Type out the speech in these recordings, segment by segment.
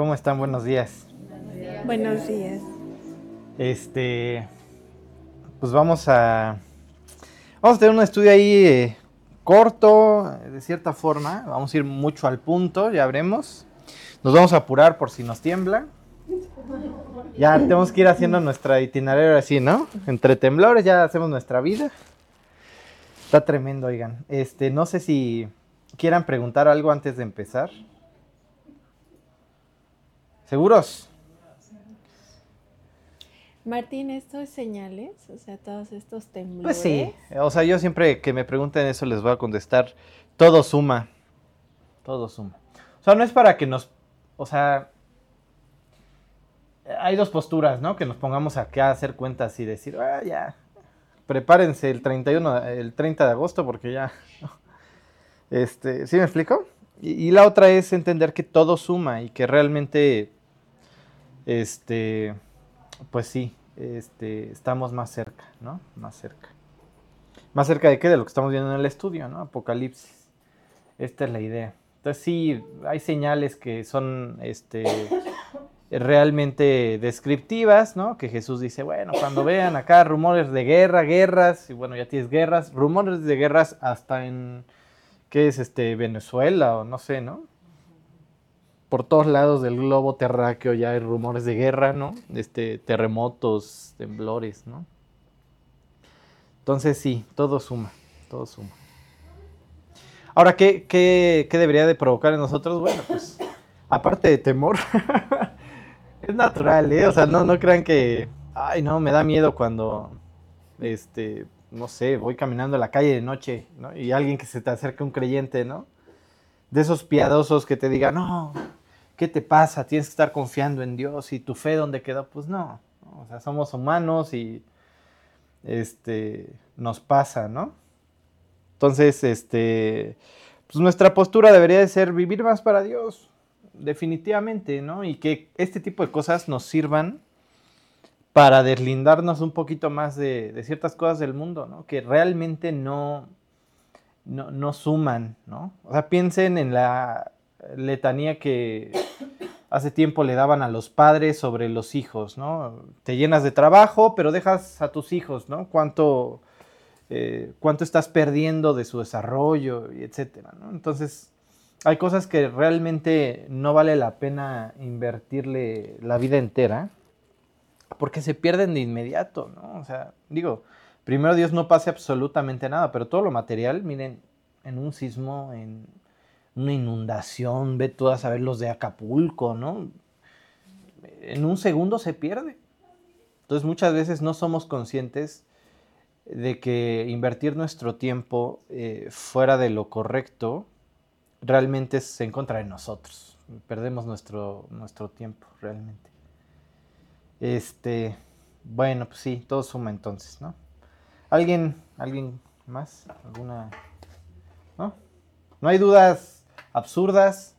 ¿Cómo están? Buenos días. Buenos días. Este, pues vamos a, vamos a tener un estudio ahí eh, corto, de cierta forma. Vamos a ir mucho al punto, ya veremos. Nos vamos a apurar por si nos tiembla. Ya tenemos que ir haciendo nuestra itinerario así, ¿no? Entre temblores ya hacemos nuestra vida. Está tremendo, oigan. Este, no sé si quieran preguntar algo antes de empezar. ¿Seguros? Martín, ¿esto es señales? O sea, todos estos temblores. Pues sí. O sea, yo siempre que me pregunten eso les voy a contestar. Todo suma. Todo suma. O sea, no es para que nos. O sea. Hay dos posturas, ¿no? Que nos pongamos acá a hacer cuentas y decir, ah, ya. Prepárense el 31, el 30 de agosto porque ya. Este, ¿sí me explico? Y, y la otra es entender que todo suma y que realmente. Este pues sí, este, estamos más cerca, ¿no? Más cerca. Más cerca de qué? De lo que estamos viendo en el estudio, ¿no? Apocalipsis. Esta es la idea. Entonces sí, hay señales que son este, realmente descriptivas, ¿no? Que Jesús dice, bueno, cuando vean acá rumores de guerra, guerras, y bueno, ya tienes guerras, rumores de guerras hasta en, ¿qué es este? Venezuela o no sé, ¿no? Por todos lados del globo terráqueo ya hay rumores de guerra, ¿no? Este, terremotos, temblores, ¿no? Entonces sí, todo suma, todo suma. Ahora, ¿qué, qué, qué debería de provocar en nosotros? Bueno, pues, aparte de temor, es natural, ¿eh? O sea, no, no crean que, ay, no, me da miedo cuando, este, no sé, voy caminando en la calle de noche, ¿no? Y alguien que se te acerca un creyente, ¿no? De esos piadosos que te digan, no, ¿qué te pasa? Tienes que estar confiando en Dios y tu fe dónde quedó. Pues no, o sea, somos humanos y este, nos pasa, ¿no? Entonces, este, pues nuestra postura debería de ser vivir más para Dios, definitivamente, ¿no? Y que este tipo de cosas nos sirvan para deslindarnos un poquito más de, de ciertas cosas del mundo, ¿no? Que realmente no, no, no suman, ¿no? O sea, piensen en la letanía que hace tiempo le daban a los padres sobre los hijos, ¿no? Te llenas de trabajo, pero dejas a tus hijos, ¿no? Cuánto, eh, cuánto estás perdiendo de su desarrollo, etcétera. Entonces, hay cosas que realmente no vale la pena invertirle la vida entera, porque se pierden de inmediato, ¿no? O sea, digo, primero Dios no pase absolutamente nada, pero todo lo material, miren, en un sismo, en una inundación, ve tú a saber los de Acapulco, ¿no? En un segundo se pierde. Entonces muchas veces no somos conscientes de que invertir nuestro tiempo eh, fuera de lo correcto realmente se en contra de nosotros. Perdemos nuestro, nuestro tiempo realmente. Este, bueno, pues sí, todo suma entonces, ¿no? ¿Alguien, alguien más? ¿Alguna? ¿No? No hay dudas absurdas.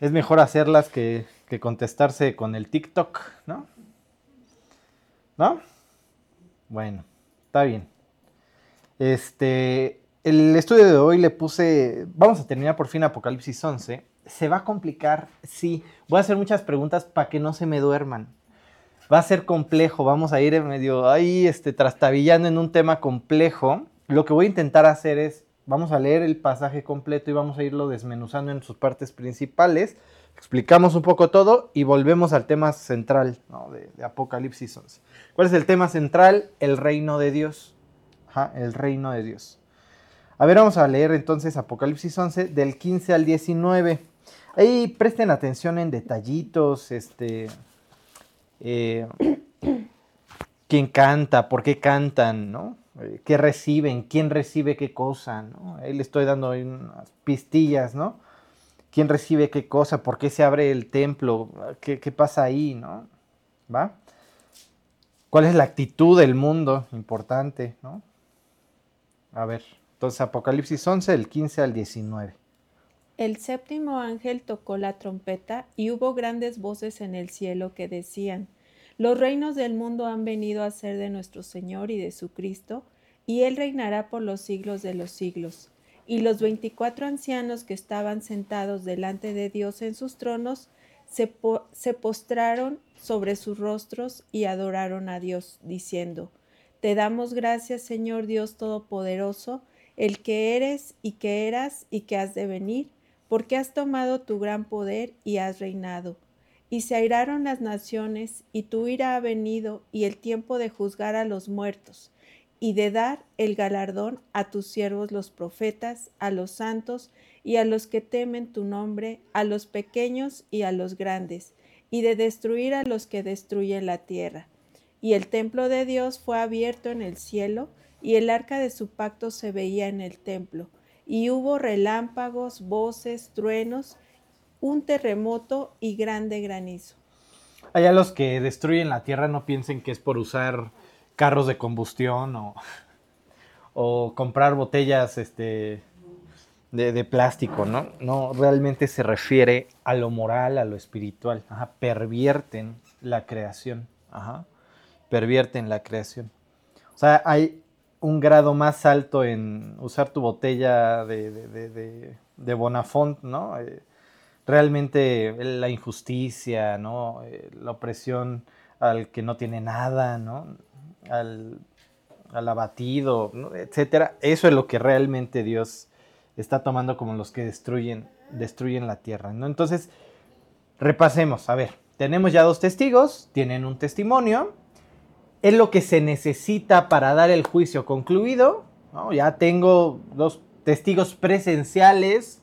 Es mejor hacerlas que, contestarse con el TikTok, ¿no? ¿No? Bueno, está bien. Este, el estudio de hoy le puse, vamos a terminar por fin Apocalipsis 11. ¿Se va a complicar? Sí. Voy a hacer muchas preguntas para que no se me duerman. Va a ser complejo, vamos a ir medio ahí este, trastabillando en un tema complejo. Lo que voy a intentar hacer es Vamos a leer el pasaje completo y vamos a irlo desmenuzando en sus partes principales. Explicamos un poco todo y volvemos al tema central de, Apocalipsis 11. ¿Cuál es el tema central? El reino de Dios. el reino de Dios. A ver, vamos a leer entonces Apocalipsis 11 del 15 al 19. Ahí presten atención en detallitos, este, eh, quién canta, por qué cantan, ¿no? Eh, qué reciben, quién recibe qué cosa, ¿no? Ahí le estoy dando unas pistillas, ¿no? ¿Quién recibe qué cosa? ¿Por qué se abre el templo? ¿Qué, pasa ahí, no? ¿Va? ¿Cuál es la actitud del mundo? Importante, ¿no? A ver, entonces Apocalipsis 11, el 15 al 19. El séptimo ángel tocó la trompeta y hubo grandes voces en el cielo que decían, los reinos del mundo han venido a ser de nuestro Señor y de su Cristo, y Él reinará por los siglos de los siglos. Y los veinticuatro ancianos que estaban sentados delante de Dios en sus tronos se, postraron sobre sus rostros y adoraron a Dios, diciendo, Te damos gracias, Señor Dios Todopoderoso, el que eres y que eras y que has de venir, porque has tomado tu gran poder y has reinado. Y se airaron las naciones, y tu ira ha venido, y el tiempo de juzgar a los muertos, y de dar el galardón a tus siervos los profetas, a los santos, y a los que temen tu nombre, a los pequeños y a los grandes, y de destruir a los que destruyen la tierra. Y el templo de Dios fue abierto en el cielo, y el arca de su pacto se veía en el templo. Y hubo relámpagos, voces, truenos, un terremoto y grande granizo. Allá los que destruyen la tierra no piensen que es por usar carros de combustión o, o comprar botellas este, de, plástico, ¿no? No, realmente se refiere a lo moral, a lo espiritual. pervierten la creación. Ajá, pervierten la creación. O sea, hay un grado más alto en usar tu botella de, de, de, Bonafont, ¿no? Eh, realmente la injusticia, ¿no? Eh, la opresión al que no tiene nada, ¿no? al, abatido, etcétera. Eso es lo que realmente Dios está tomando como los que destruyen, destruyen la tierra. ¿no? Entonces, repasemos. A ver, tenemos ya dos testigos, tienen un testimonio. Es lo que se necesita para dar el juicio concluido. Ya tengo dos testigos presenciales,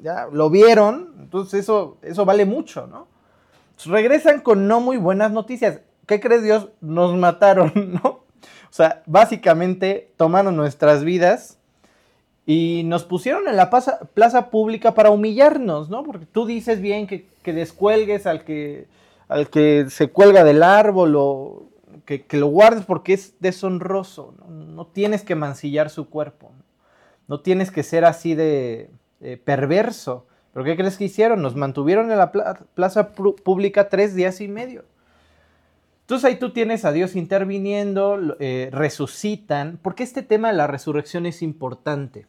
ya lo vieron, entonces eso, eso vale mucho, ¿no? regresan con no muy buenas noticias. ¿qué crees Dios? Nos mataron, ¿no? O sea, básicamente tomaron nuestras vidas y nos pusieron en la plaza, pública para humillarnos, ¿no? Porque tú dices bien que, descuelgues al que, al que se cuelga del árbol o que, lo guardes porque es deshonroso, ¿no? tienes que mancillar su cuerpo, no, tienes que ser así de perverso. ¿Pero qué crees que hicieron? Nos mantuvieron en la plaza pública tres días y medio. Entonces ahí tú tienes a Dios interviniendo, eh, resucitan, porque este tema de la resurrección es importante.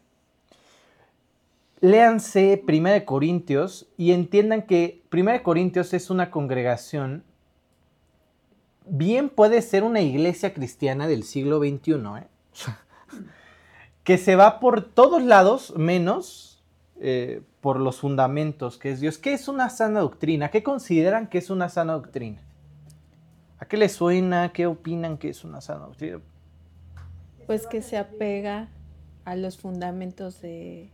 Léanse 1 Corintios y entiendan que 1 Corintios es una congregación, bien puede ser una iglesia cristiana del siglo XXI, ¿eh? que se va por todos lados menos eh, por los fundamentos que es Dios. ¿Qué es una sana doctrina? ¿Qué consideran que es una sana doctrina? ¿A qué les suena? ¿Qué opinan que es una sana doctrina? Pues que se apega a los fundamentos de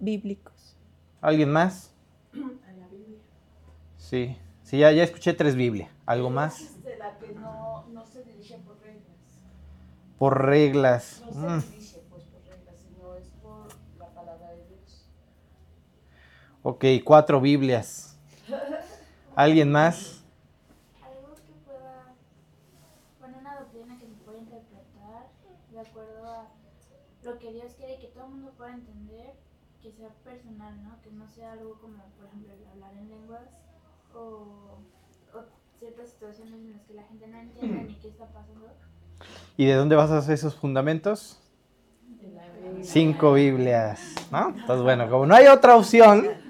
bíblicos. ¿Alguien más? A la Biblia. Sí, sí, ya, ya escuché tres Biblias. ¿Algo más? De la que no, no se dirige por reglas. Por reglas. No se mm. dirige pues por reglas, sino es por la palabra de Dios. Ok, cuatro Biblias. ¿Alguien más? lo que Dios quiere que todo el mundo pueda entender, que sea personal, ¿no? Que no sea algo como, por ejemplo, hablar en lenguas o, ciertas situaciones en las que la gente no entiende ni qué está pasando. ¿Y de dónde vas a hacer esos fundamentos? Cinco Biblias, ¿no? Entonces, bueno, como no hay otra opción,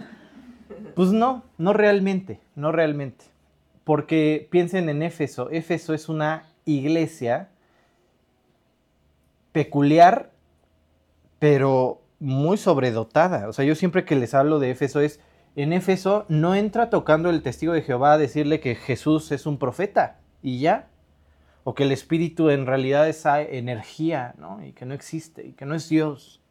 pues no, no realmente, no realmente. Porque piensen en Éfeso. Éfeso es una iglesia peculiar pero muy sobredotada. O sea, yo siempre que les hablo de Éfeso es, en Éfeso no entra tocando el testigo de Jehová a decirle que Jesús es un profeta y ya. O que el Espíritu en realidad es energía, ¿no? Y que no existe, y que no es Dios.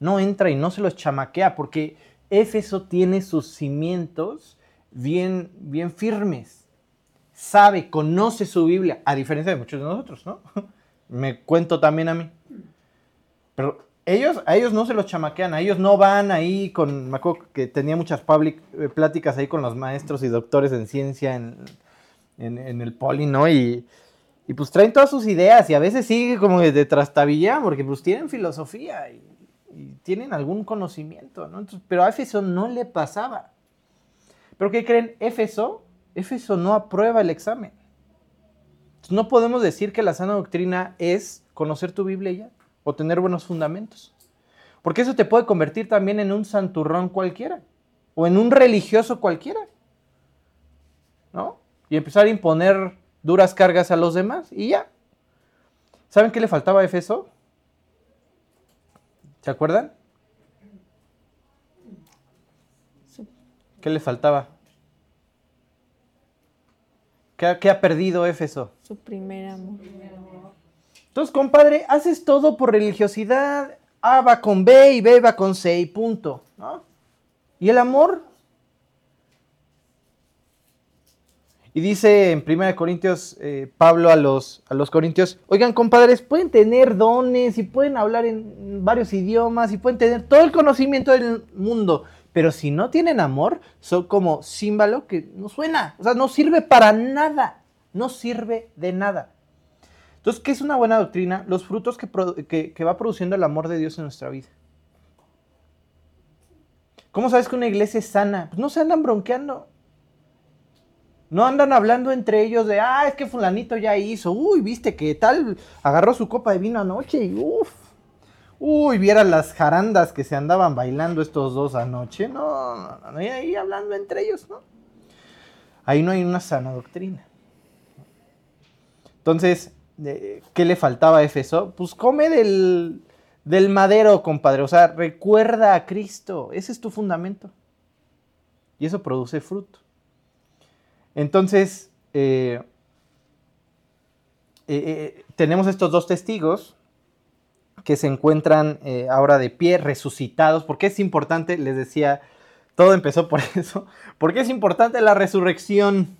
No entra y no se los chamaquea, porque Éfeso tiene sus cimientos bien, bien firmes. Sabe, conoce su Biblia, a diferencia de muchos de nosotros, ¿no? Me cuento también a mí. Pero ellos, a ellos no se los chamaquean, a ellos no van ahí con, me que tenía muchas public, eh, pláticas ahí con los maestros y doctores en ciencia en, el poli, ¿no? Y, pues traen todas sus ideas y a veces sigue como de trastabilla porque pues tienen filosofía y, tienen algún conocimiento, ¿no? pero a Éfeso no le pasaba. ¿Pero qué creen? Éfeso, Éfeso no aprueba el examen. no podemos decir que la sana doctrina es conocer tu Biblia ya o tener buenos fundamentos. Porque eso te puede convertir también en un santurrón cualquiera o en un religioso cualquiera. ¿No? Y empezar a imponer duras cargas a los demás y ya. ¿Saben qué le faltaba a Efeso? ¿Se acuerdan? ¿Qué le faltaba? ¿Qué, ha perdido Éfeso? Su primer amor. Entonces, compadre, haces todo por religiosidad. A va con B y B va con C y punto. ¿no? ¿Y el amor? Y dice en 1 Corintios, eh, Pablo a los, a los corintios, oigan compadres, pueden tener dones y pueden hablar en varios idiomas y pueden tener todo el conocimiento del mundo, pero si no tienen amor, son como símbolo que no suena. O sea, no sirve para nada. No sirve de nada. Entonces, ¿qué es una buena doctrina? Los frutos que, va produciendo el amor de Dios en nuestra vida. ¿Cómo sabes que una iglesia es sana? Pues no se andan bronqueando. No andan hablando entre ellos de, ah, es que fulanito ya hizo, uy, viste que tal, agarró su copa de vino anoche y uff, Uy, vieran las jarandas que se andaban bailando estos dos anoche. No, no, no, ahí hablando entre ellos, ¿no? Ahí no hay una sana doctrina. Entonces, ¿qué le faltaba a Efeso? Pues come del, del madero, compadre. O sea, recuerda a Cristo. Ese es tu fundamento. Y eso produce fruto. Entonces, eh, eh, eh, tenemos estos dos testigos que se encuentran ahora de pie, resucitados. ¿Por qué es importante? Les decía, todo empezó por eso. ¿Por qué es importante la resurrección?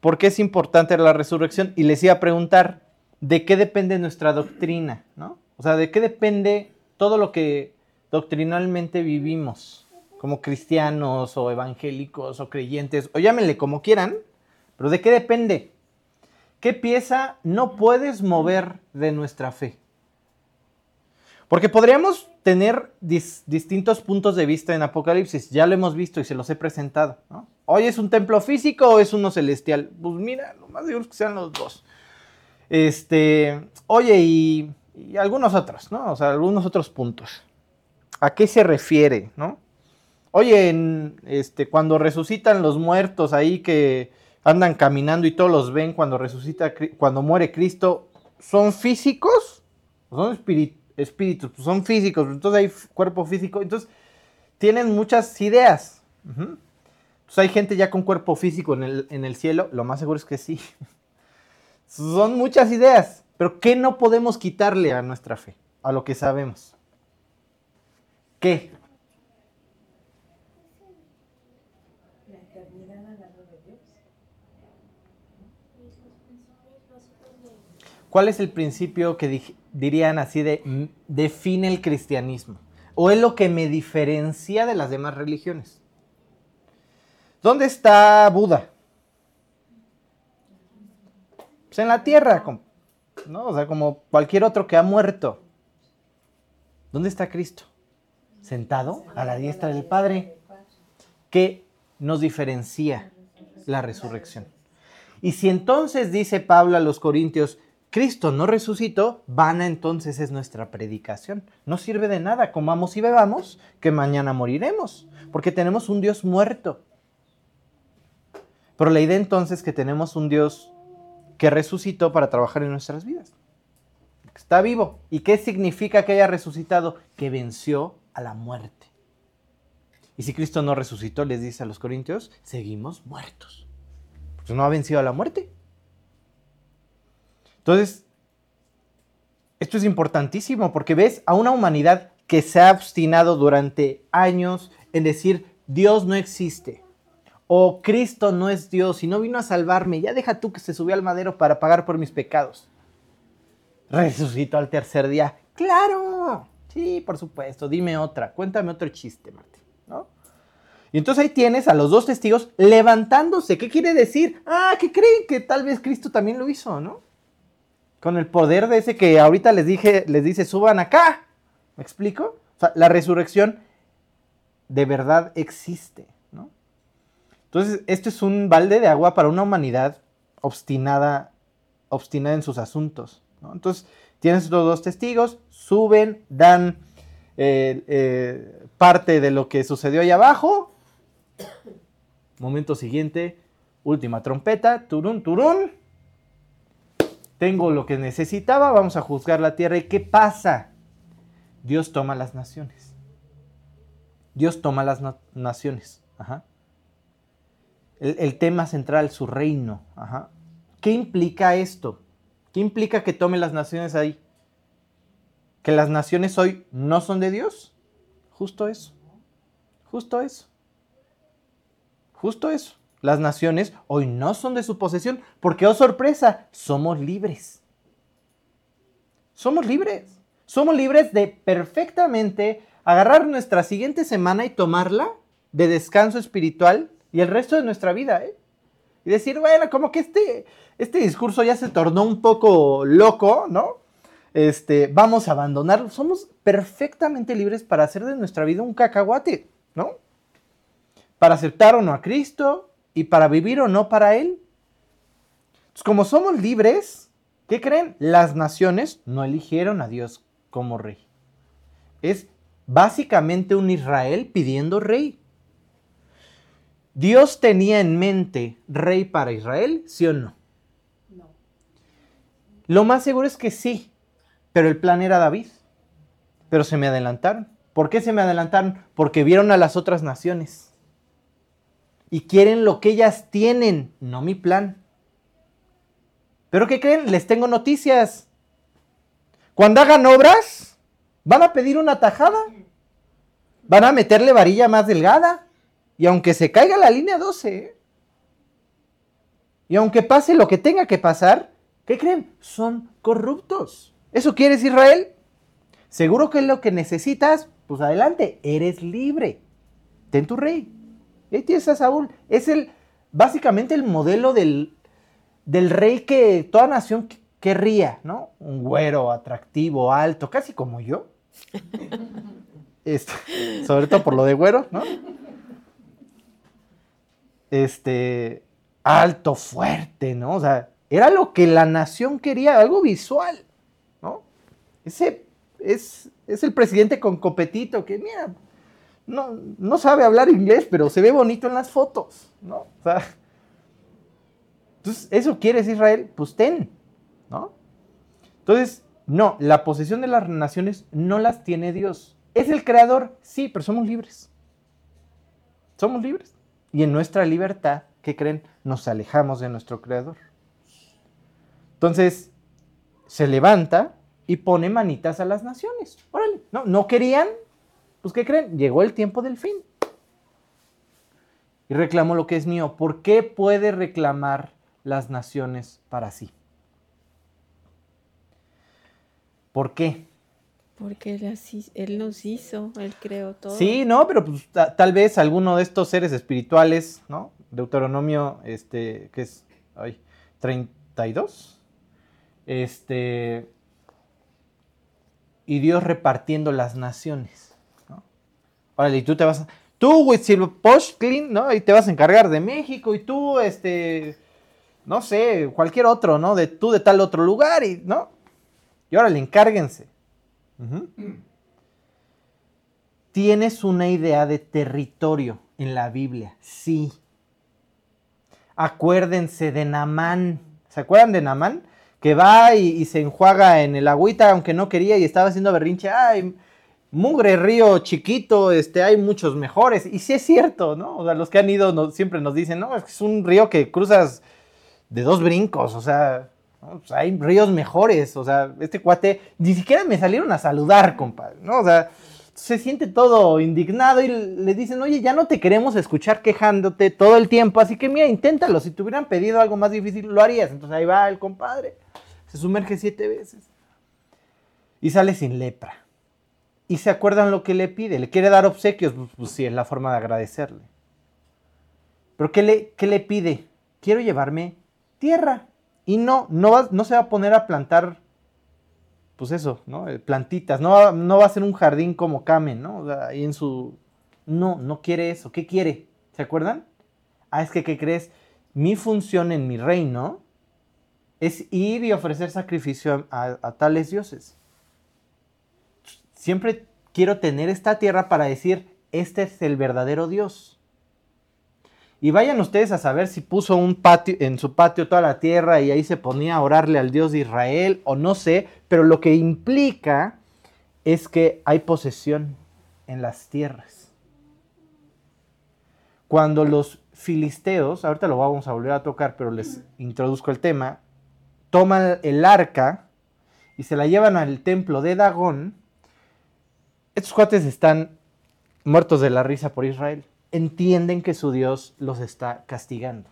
¿Por qué es importante la resurrección? Y les iba a preguntar, ¿de qué depende nuestra doctrina? ¿no? O sea, ¿de qué depende todo lo que doctrinalmente vivimos? Como cristianos o evangélicos o creyentes, o llámenle como quieran, pero ¿de qué depende? ¿Qué pieza no puedes mover de nuestra fe? Porque podríamos tener distintos puntos de vista en Apocalipsis, ya lo hemos visto y se los he presentado. ¿Hoy es un templo físico o es uno celestial? Pues mira, lo más seguro es que sean los dos. Este, oye, y, algunos otros, ¿no? O sea, algunos otros puntos. ¿A qué se refiere, no? Oye, este, cuando resucitan los muertos ahí que andan caminando y todos los ven cuando resucita, cuando muere Cristo, ¿son físicos? ¿Son espíritus, pues son físicos, entonces hay cuerpo físico, entonces tienen muchas ideas. Entonces hay gente ya con cuerpo físico en el, en el cielo, lo más seguro es que sí. son muchas ideas, pero ¿qué no podemos quitarle a nuestra fe? A lo que sabemos. ¿Qué? ¿Cuál es el principio que dirían así de define el cristianismo? ¿O es lo que me diferencia de las demás religiones? ¿Dónde está Buda? Pues en la tierra, ¿no? O sea, como cualquier otro que ha muerto. ¿Dónde está Cristo? Sentado a la diestra del Padre. ¿Qué nos diferencia la resurrección? Y si entonces dice Pablo a los Corintios, Cristo no resucitó, vana entonces es nuestra predicación. No sirve de nada, comamos y bebamos, que mañana moriremos, porque tenemos un Dios muerto. Pero la idea entonces es que tenemos un Dios que resucitó para trabajar en nuestras vidas. Está vivo. ¿Y qué significa que haya resucitado? Que venció a la muerte. Y si Cristo no resucitó, les dice a los corintios, seguimos muertos. Pues no ha vencido a la muerte. Entonces, esto es importantísimo porque ves a una humanidad que se ha obstinado durante años en decir Dios no existe o Cristo no es Dios y no vino a salvarme, ya deja tú que se subió al madero para pagar por mis pecados. Resucitó al tercer día. Claro, sí, por supuesto, dime otra, cuéntame otro chiste, Martín, ¿no? Y entonces ahí tienes a los dos testigos levantándose. ¿Qué quiere decir? Ah, que creen que tal vez Cristo también lo hizo, ¿no? Con el poder de ese que ahorita les dije, les dice, suban acá. ¿Me explico? O sea, la resurrección de verdad existe, ¿no? Entonces, esto es un balde de agua para una humanidad obstinada, obstinada en sus asuntos, ¿no? Entonces, tienes estos dos testigos, suben, dan eh, eh, parte de lo que sucedió ahí abajo. Momento siguiente, última trompeta, turún, turún. Tengo lo que necesitaba, vamos a juzgar la tierra. ¿Y qué pasa? Dios toma las naciones. Dios toma las na- naciones. Ajá. El, el tema central, su reino. Ajá. ¿Qué implica esto? ¿Qué implica que tome las naciones ahí? ¿Que las naciones hoy no son de Dios? Justo eso. Justo eso. Justo eso. Las naciones hoy no son de su posesión porque, oh sorpresa, somos libres. Somos libres. Somos libres de perfectamente agarrar nuestra siguiente semana y tomarla de descanso espiritual y el resto de nuestra vida. ¿eh? Y decir, bueno, como que este, este discurso ya se tornó un poco loco, ¿no? Este, vamos a abandonarlo. Somos perfectamente libres para hacer de nuestra vida un cacahuate, ¿no? Para aceptar o no a Cristo y para vivir o no para Él. Entonces, como somos libres, ¿qué creen? Las naciones no eligieron a Dios como rey. Es básicamente un Israel pidiendo rey. ¿Dios tenía en mente rey para Israel? ¿Sí o no? No. Lo más seguro es que sí, pero el plan era David. Pero se me adelantaron. ¿Por qué se me adelantaron? Porque vieron a las otras naciones. Y quieren lo que ellas tienen, no mi plan. ¿Pero qué creen? Les tengo noticias. Cuando hagan obras, van a pedir una tajada. Van a meterle varilla más delgada. Y aunque se caiga la línea 12, ¿eh? y aunque pase lo que tenga que pasar, ¿qué creen? Son corruptos. ¿Eso quieres Israel? Seguro que es lo que necesitas, pues adelante, eres libre. Ten tu rey. Y ahí tienes a Saúl. Es el, básicamente el modelo del, del rey que toda nación qu- querría, ¿no? Un güero, atractivo, alto, casi como yo. Este, sobre todo por lo de güero, ¿no? Este, alto, fuerte, ¿no? O sea, era lo que la nación quería, algo visual, ¿no? Ese es, es el presidente con copetito que, mira, no, sabe hablar inglés, pero se ve bonito en las fotos, ¿no? Entonces, ¿eso quieres Israel? Pues ten, ¿no? Entonces, no, la posesión de las naciones no las tiene Dios. ¿Es el creador? Sí, pero somos libres. Somos libres. Y en nuestra libertad, ¿qué creen? Nos alejamos de nuestro creador. Entonces, se levanta y pone manitas a las naciones. Órale, no, no querían, pues ¿qué creen? Llegó el tiempo del fin. Y reclamó lo que es mío. ¿Por qué puede reclamar las naciones para sí? ¿Por qué? Porque él, así, él nos hizo, él creó todo. Sí, no, pero pues, ta- tal vez alguno de estos seres espirituales, ¿no? Deuteronomio, este, que es, ay, 32, este, y Dios repartiendo las naciones. Órale, y tú te vas, a- tú, Huitzilopochtli, ¿no? Y te vas a encargar de México, y tú, este, no sé, cualquier otro, ¿no? De tú de tal otro lugar, y, ¿no? Y órale, encárguense. ¿Tienes una idea de territorio en la Biblia? Sí. Acuérdense de Namán. ¿Se acuerdan de Namán? Que va y, y se enjuaga en el agüita aunque no quería y estaba haciendo berrinche. Ay, mugre río chiquito, este, hay muchos mejores. Y sí es cierto, ¿no? O sea, los que han ido siempre nos dicen, no, es un río que cruzas de dos brincos, o sea. Pues hay ríos mejores, o sea, este cuate, ni siquiera me salieron a saludar, compadre, ¿no? O sea, se siente todo indignado y le dicen, oye, ya no te queremos escuchar quejándote todo el tiempo, así que mira, inténtalo, si te hubieran pedido algo más difícil, lo harías. Entonces ahí va el compadre, se sumerge siete veces y sale sin lepra. Y se acuerdan lo que le pide, le quiere dar obsequios, pues, pues sí, es la forma de agradecerle. Pero ¿qué le, qué le pide? Quiero llevarme tierra. Y no, no, va- no se va a poner a plantar, pues eso, ¿no? Eh, Plantitas. No no va a ser un jardín como Kamen, ¿no? Ahí en su... No, no quiere eso. ¿Qué quiere? ¿Se acuerdan? Ah, es que, ¿qué crees? Mi función en mi reino es ir y ofrecer sacrificio a tales dioses. Siempre quiero tener esta tierra para decir, este es el verdadero Dios. Y vayan ustedes a saber si puso un patio, en su patio toda la tierra y ahí se ponía a orarle al Dios de Israel o no sé, pero lo que implica es que hay posesión en las tierras. Cuando los filisteos, ahorita lo vamos a volver a tocar, pero les introduzco el tema, toman el arca y se la llevan al templo de Dagón, estos cuates están muertos de la risa por Israel. Entienden que su Dios los está castigando.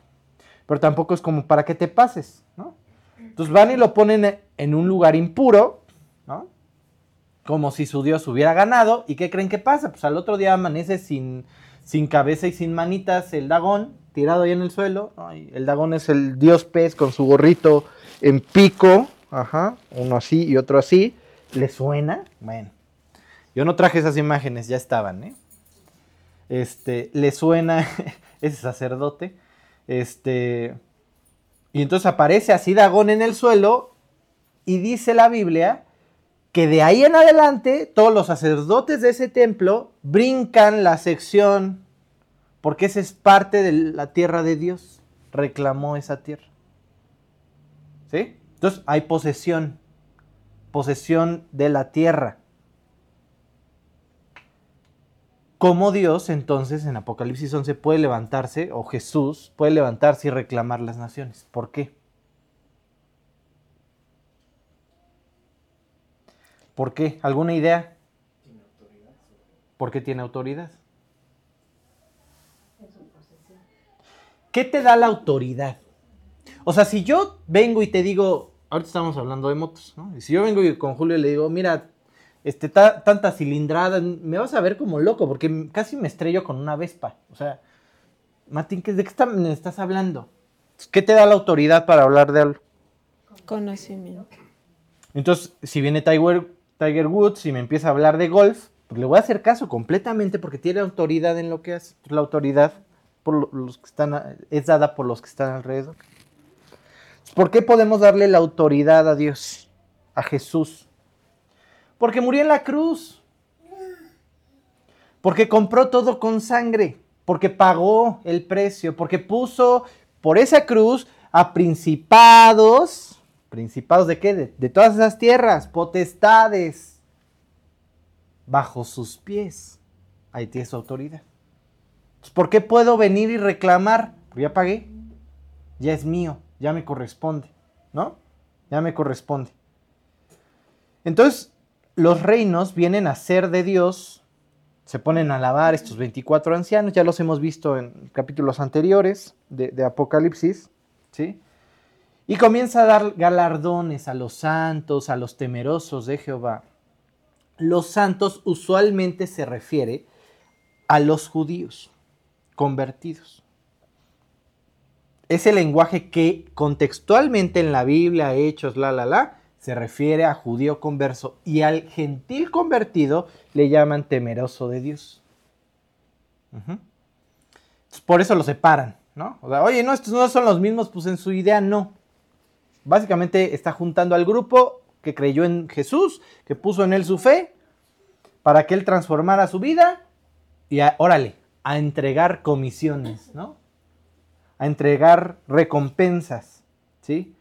Pero tampoco es como para que te pases, ¿no? Entonces van y lo ponen en un lugar impuro, ¿no? Como si su Dios hubiera ganado. ¿Y qué creen que pasa? Pues al otro día amanece sin, sin cabeza y sin manitas el Dagón, tirado ahí en el suelo. El Dagón es el dios pez con su gorrito en pico, ajá, uno así y otro así. ¿Le suena? Bueno, yo no traje esas imágenes, ya estaban, ¿eh? Este, le suena ese sacerdote, este, y entonces aparece así Dagón en el suelo y dice la Biblia que de ahí en adelante todos los sacerdotes de ese templo brincan la sección porque esa es parte de la tierra de Dios, reclamó esa tierra. ¿Sí? Entonces hay posesión, posesión de la tierra. ¿Cómo Dios entonces en Apocalipsis 11 puede levantarse, o Jesús puede levantarse y reclamar las naciones? ¿Por qué? ¿Por qué? ¿Alguna idea? ¿Por qué tiene autoridad? ¿Qué te da la autoridad? O sea, si yo vengo y te digo, ahorita estamos hablando de motos, ¿no? Y si yo vengo y con Julio le digo, mira, este, tanta cilindrada, me vas a ver como loco, porque casi me estrello con una Vespa. O sea, Martín, ¿de qué me estás hablando? ¿Qué te da la autoridad para hablar de algo? Conocimiento. Entonces, si viene Tiger, Tiger Woods y me empieza a hablar de golf, pues le voy a hacer caso completamente porque tiene autoridad en lo que hace. la autoridad por los que están, es dada por los que están alrededor. ¿Por qué podemos darle la autoridad a Dios, a Jesús? Porque murió en la cruz. Porque compró todo con sangre. Porque pagó el precio. Porque puso por esa cruz a principados. ¿Principados de qué? De, todas esas tierras. Potestades. Bajo sus pies. Ahí tiene su autoridad. ¿Por qué puedo venir y reclamar? Pues ya pagué. Ya es mío. Ya me corresponde. ¿No? Ya me corresponde. Entonces, los reinos vienen a ser de Dios, se ponen a alabar estos 24 ancianos, ya los hemos visto en capítulos anteriores de, Apocalipsis, ¿sí? Y comienza a dar galardones a los santos, a los temerosos de Jehová. Los santos usualmente se refiere a los judíos convertidos. Ese lenguaje que contextualmente en la Biblia, Hechos, la, la, la, se refiere a judío converso y al gentil convertido le llaman temeroso de Dios. por eso lo separan, ¿no? O sea, oye, no, estos no son los mismos, pues en su idea no. Básicamente está juntando al grupo que creyó en Jesús, que puso en él su fe, para que él transformara su vida y, órale, a entregar comisiones, ¿no? A entregar recompensas, ¿sí?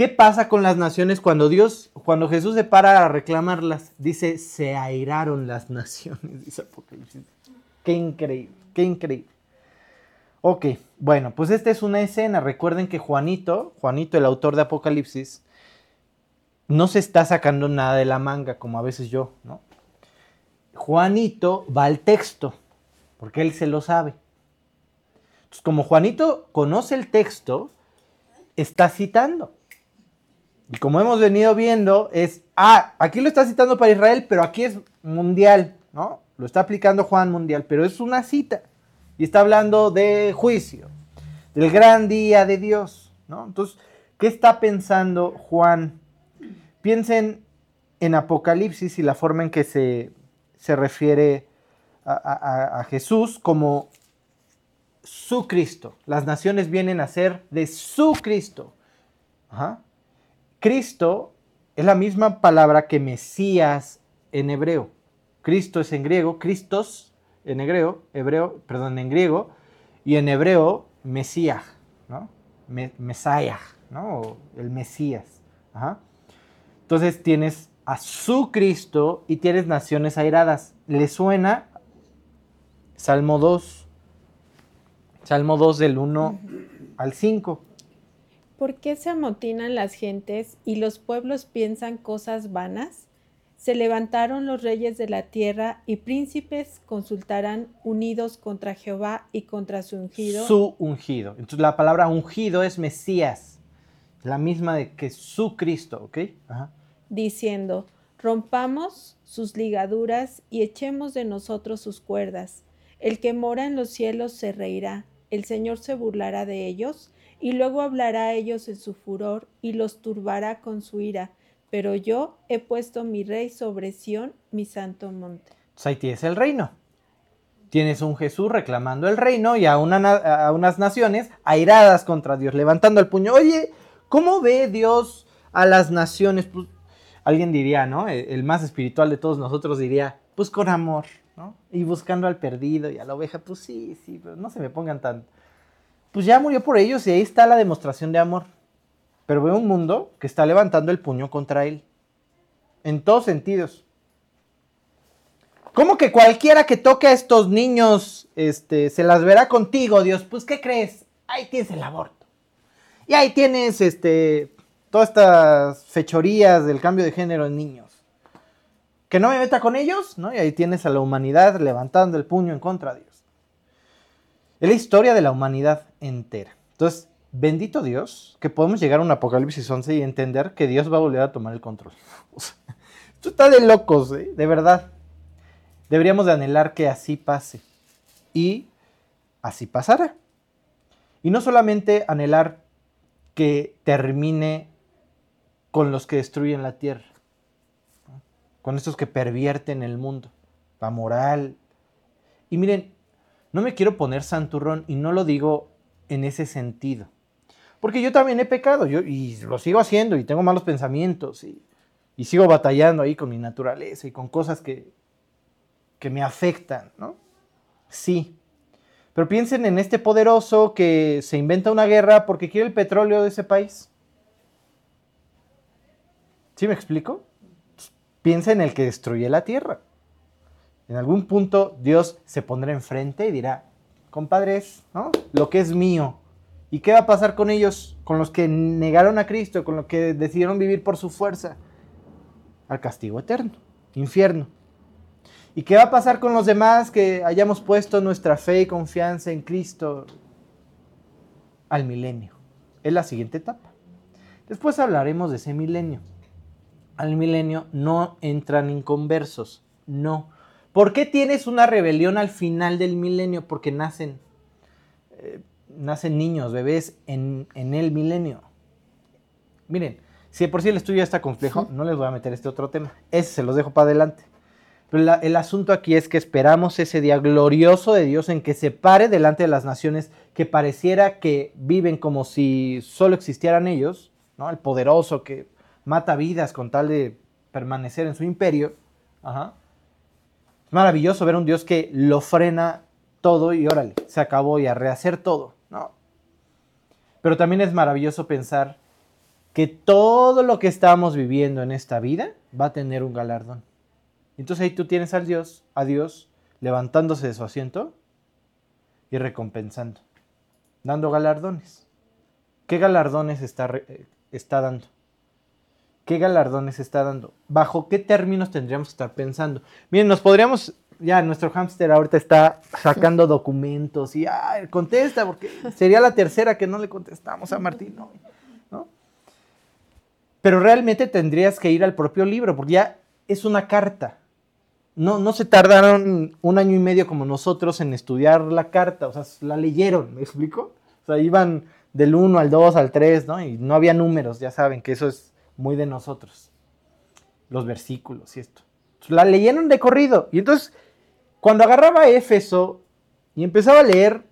¿Qué pasa con las naciones cuando Dios, cuando Jesús se para a reclamarlas? Dice, se airaron las naciones, dice Apocalipsis. Qué increíble, qué increíble. Ok, bueno, pues esta es una escena. Recuerden que Juanito, Juanito, el autor de Apocalipsis, no se está sacando nada de la manga, como a veces yo, ¿no? Juanito va al texto, porque él se lo sabe. Entonces, como Juanito conoce el texto, está citando. Y como hemos venido viendo, es, ah, aquí lo está citando para Israel, pero aquí es mundial, ¿no? Lo está aplicando Juan mundial, pero es una cita. Y está hablando de juicio, del gran día de Dios, ¿no? Entonces, ¿qué está pensando Juan? Piensen en Apocalipsis y la forma en que se, se refiere a, a Jesús como su Cristo. Las naciones vienen a ser de su Cristo. Ajá. Cristo es la misma palabra que Mesías en hebreo. Cristo es en griego, Cristos en hebreo, hebreo, perdón, en griego, y en hebreo, Mesías, ¿no? Mesías, ¿no? O el Mesías. Entonces tienes a su Cristo y tienes naciones airadas. ¿Le suena? Salmo 2. Salmo 2 del 1 al 5. ¿Por qué se amotinan las gentes y los pueblos piensan cosas vanas? Se levantaron los reyes de la tierra y príncipes consultarán unidos contra Jehová y contra su ungido. Su ungido. Entonces la palabra ungido es Mesías, la misma de que su Cristo, ¿ok? Diciendo, rompamos sus ligaduras y echemos de nosotros sus cuerdas. El que mora en los cielos se reirá, el Señor se burlará de ellos, y luego hablará a ellos en su furor y los turbará con su ira pero yo he puesto mi rey sobre Sión, mi santo monte. Entonces ahí tienes el reino. Tienes un Jesús reclamando el reino y a, a unas naciones airadas contra Dios, levantando el puño. Oye, ¿cómo ve Dios a las naciones? Pues, alguien diría, ¿no? E, el más espiritual de todos nosotros diría, pues con amor, ¿no? Y buscando al perdido y a la oveja, pues sí, sí, pero no se me pongan tan... Pues ya murió por ellos y ahí está la demostración de amor pero veo un mundo que está levantando el puño contra él. En todos sentidos. ¿Cómo que cualquiera que toque a estos niños este, se las verá contigo, Dios? Pues, ¿qué crees? Ahí tienes el aborto. Y ahí tienes este, todas estas fechorías del cambio de género en niños. Que no me meta con ellos, ¿no? Y ahí tienes a la humanidad levantando el puño en contra de Dios. Es la historia de la humanidad entera. Entonces, bendito Dios que podemos llegar a un Apocalipsis 11 y entender que Dios va a volver a tomar el control. esto está de locos, ¿eh? de verdad. Deberíamos de anhelar que así pase. Y así pasará. Y no solamente anhelar que termine con los que destruyen la tierra, con estos que pervierten el mundo, la moral. Y miren, no me quiero poner santurrón y no lo digo en ese sentido. Porque yo también he pecado y lo sigo haciendo y tengo malos pensamientos y, sigo batallando ahí con mi naturaleza y con cosas que, que me afectan, ¿no? Sí. Pero piensen en este poderoso que se inventa una guerra porque quiere el petróleo de ese país. ¿Sí me explico? Piensa en el que destruye la tierra. En algún punto Dios se pondrá enfrente y dirá, compadres, ¿no? Lo que es mío, ¿Y qué va a pasar con ellos, con los que negaron a Cristo, con los que decidieron vivir por su fuerza? Al castigo eterno, infierno. ¿Y qué va a pasar con los demás que hayamos puesto nuestra fe y confianza en Cristo? Al milenio. Es la siguiente etapa. Después hablaremos de ese milenio. Al milenio no entran inconversos, no. ¿Por qué tienes una rebelión al final del milenio? Porque nacen eh, nacen niños, bebés en, el milenio. Miren, si por sí el estudio ya está complejo, no les voy a meter este otro tema. Ese se los dejo para adelante. Pero el asunto aquí es que esperamos ese día glorioso de Dios en que se pare delante de las naciones que pareciera que viven como si solo existieran ellos, ¿no? El poderoso que mata vidas con tal de permanecer en su imperio. Es maravilloso ver un Dios que lo frena todo y órale, se acabó y a rehacer todo. No. Pero también es maravilloso pensar que todo lo que estamos viviendo en esta vida va a tener un galardón. Entonces ahí tú tienes al Dios, a Dios levantándose de su asiento y recompensando, dando galardones. ¿Qué galardones está, eh, está dando? ¿Qué galardones está dando? ¿Bajo qué términos tendríamos que estar pensando? Miren, nos podríamos ya nuestro hámster ahorita está sacando documentos y ay, contesta, porque sería la tercera que no le contestamos a Martín ¿no? Pero realmente tendrías que ir al propio libro, porque ya es una carta. No, no se tardaron un año y medio como nosotros en estudiar la carta, o sea, la leyeron, ¿me explico? O sea, iban del 1 al 2 al 3, ¿no? Y no había números, ya saben que eso es muy de nosotros. Los versículos y esto. La leyeron de corrido. Y entonces cuando agarraba Éfeso y empezaba a leer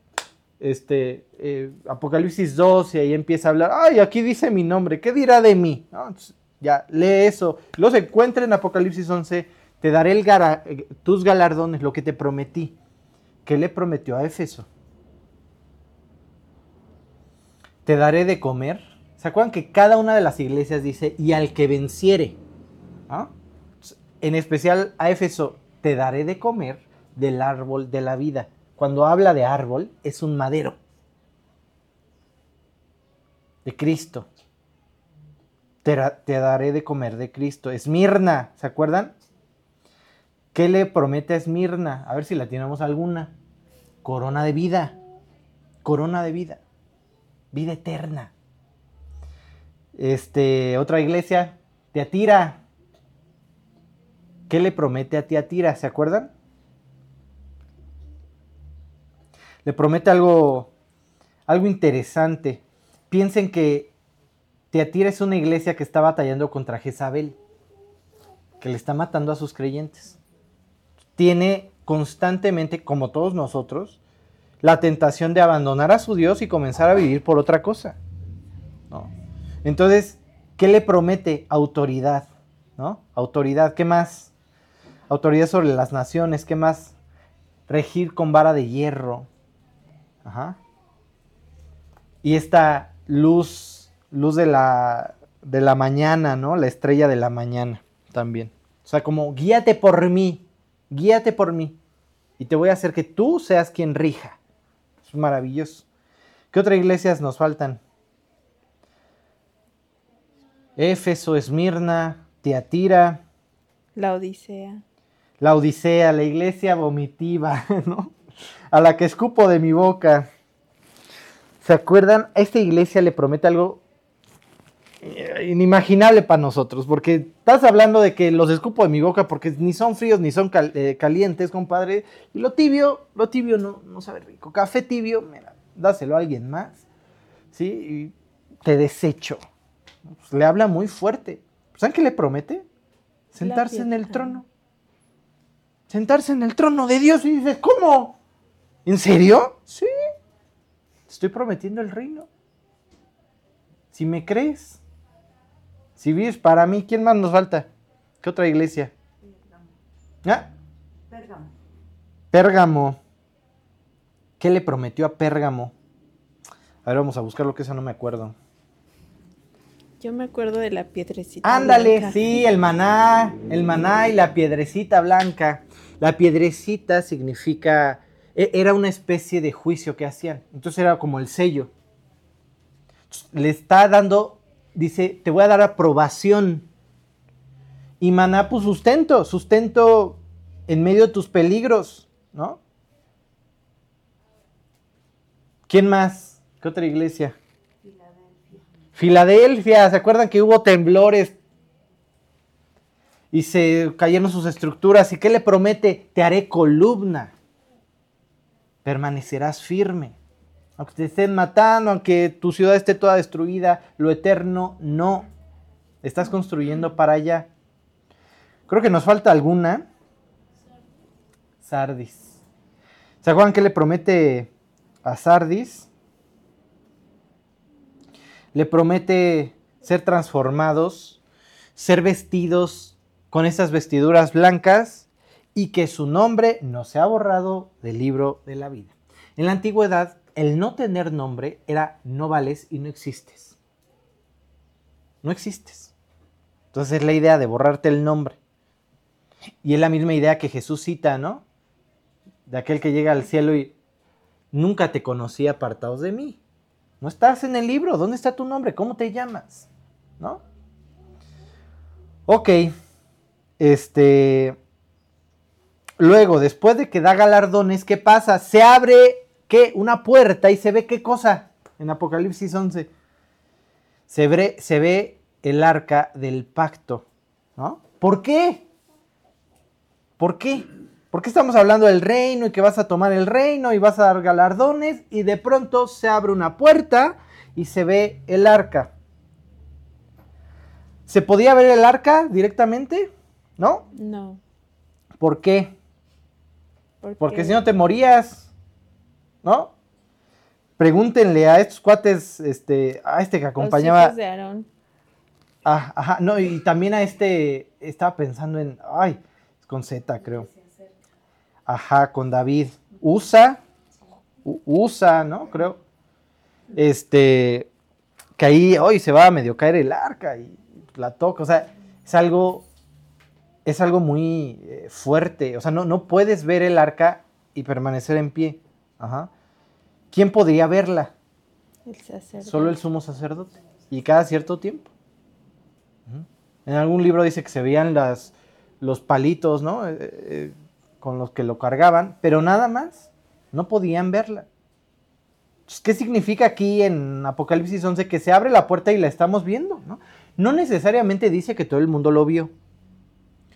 este, eh, Apocalipsis 2 y ahí empieza a hablar, ay, aquí dice mi nombre, ¿qué dirá de mí? ya lee eso. Se encuentra en Apocalipsis 11 te daré el gara- tus galardones, lo que te prometí. ¿Qué le prometió a Éfeso? Te daré de comer. ¿Se acuerdan que cada una de las iglesias dice, y al que venciere? ¿Ah? En especial a Éfeso, te daré de comer del árbol de la vida. Cuando habla de árbol, es un madero de Cristo. Te, te daré de comer de Cristo. Esmirna, ¿se acuerdan? ¿Qué le promete a Esmirna? A ver si la tenemos alguna. Corona de vida. Corona de vida. Vida eterna. Este, otra iglesia, Teatira. ¿Qué le promete a Teatira? ¿Se acuerdan? Le promete algo, algo interesante. Piensen que Teatira es una iglesia que está batallando contra Jezabel, que le está matando a sus creyentes. Tiene constantemente, como todos nosotros, la tentación de abandonar a su Dios y comenzar a vivir por otra cosa. ¿no? Entonces, ¿qué le promete? Autoridad, ¿no? Autoridad, ¿qué más? Autoridad sobre las naciones, ¿qué más? Regir con vara de hierro. Ajá. Y esta luz, luz de la, de la mañana, ¿no? La estrella de la mañana también. O sea, como guíate por mí, guíate por mí. Y te voy a hacer que tú seas quien rija. Es maravilloso. ¿Qué otras iglesias nos faltan? Éfeso, Esmirna, Tiatira, La Odisea. la Odisea, la iglesia vomitiva, ¿no? A la que escupo de mi boca. ¿Se acuerdan? A esta iglesia le promete algo eh, inimaginable para nosotros, porque estás hablando de que los escupo de mi boca porque ni son fríos ni son cal- eh, calientes, compadre. Y lo tibio, lo tibio no, no sabe rico. Café tibio, mira, dáselo a alguien más, ¿sí? Y te desecho. Pues le habla muy fuerte. ¿Saben qué le promete? Sentarse en el trono. Sentarse en el trono de Dios y dices, ¿cómo? ¿En serio? Sí. Te estoy prometiendo el reino. Si me crees, si vives para mí, ¿quién más nos falta? ¿Qué otra iglesia? ¿Ah? Pérgamo. Pérgamo. ¿Qué le prometió a Pérgamo? A ver, vamos a buscar lo que eso no me acuerdo. Yo me acuerdo de la piedrecita. Ándale, blanca. sí, el maná, el maná y la piedrecita blanca. La piedrecita significa, e- era una especie de juicio que hacían. Entonces era como el sello. Le está dando, dice, te voy a dar aprobación. Y maná, pues sustento, sustento en medio de tus peligros, ¿no? ¿Quién más? ¿Qué otra iglesia? Filadelfia. ¿se acuerdan que hubo temblores? Y se cayeron sus estructuras. ¿Y qué le promete? Te haré columna. Permanecerás firme. Aunque te estén matando, aunque tu ciudad esté toda destruida, lo eterno no. Estás construyendo para allá. Creo que nos falta alguna. Sardis. ¿Se acuerdan qué le promete a Sardis? Le promete ser transformados, ser vestidos con esas vestiduras blancas y que su nombre no sea borrado del libro de la vida. En la antigüedad, el no tener nombre era no vales y no existes. No existes. Entonces es la idea de borrarte el nombre. Y es la misma idea que Jesús cita, ¿no? De aquel que llega al cielo y nunca te conocí apartados de mí. No estás en el libro. ¿Dónde está tu nombre? ¿Cómo te llamas? ¿No? Ok. Este. Luego, después de que da galardones, ¿qué pasa? Se abre, ¿qué? Una puerta y se ve qué cosa en Apocalipsis 11. Se ve, se ve el arca del pacto. ¿No? ¿Por qué? ¿Por qué? ¿Por qué estamos hablando del reino y que vas a tomar el reino y vas a dar galardones y de pronto se abre una puerta y se ve el arca? ¿Se podía ver el arca directamente? ¿No? No. ¿Por qué? Porque, Porque si no te morías, ¿no? Pregúntenle a estos cuates, este, a este que los acompañaba. hijos de Aarón. Ah, ajá, no, y también a este, estaba pensando en, ay, con Z, creo. Ajá, con David. Usa, Usa, ¿no? Creo. Este, que ahí hoy se va a medio caer el arca y la toca. O sea, es algo, es algo muy eh, fuerte. O sea, no, no puedes ver el arca y permanecer en pie. Ajá. ¿Quién podría verla? El sacerdote. Solo el sumo sacerdote. Y cada cierto tiempo. En algún libro dice que se veían las, los palitos, ¿no? Eh, eh, con los que lo cargaban, pero nada más. No podían verla. ¿Qué significa aquí en Apocalipsis 11 que se abre la puerta y la estamos viendo? ¿no? no necesariamente dice que todo el mundo lo vio.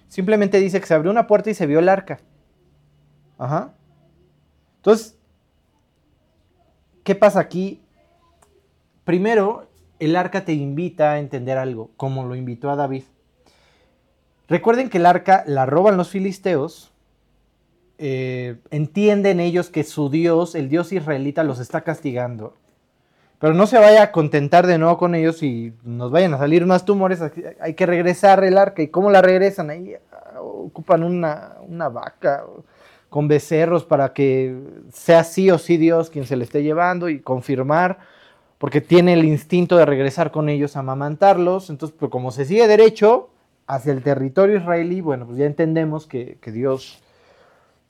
Simplemente dice que se abrió una puerta y se vio el arca. Ajá. Entonces, ¿qué pasa aquí? Primero, el arca te invita a entender algo, como lo invitó a David. Recuerden que el arca la roban los filisteos. Eh, entienden ellos que su Dios, el Dios israelita, los está castigando. Pero no se vaya a contentar de nuevo con ellos y nos vayan a salir más tumores. Hay que regresar el arca. ¿Y cómo la regresan? Ahí ah, ocupan una, una vaca con becerros para que sea sí o sí Dios quien se le esté llevando y confirmar porque tiene el instinto de regresar con ellos a amamantarlos. Entonces, pues como se sigue derecho hacia el territorio israelí, bueno, pues ya entendemos que Dios,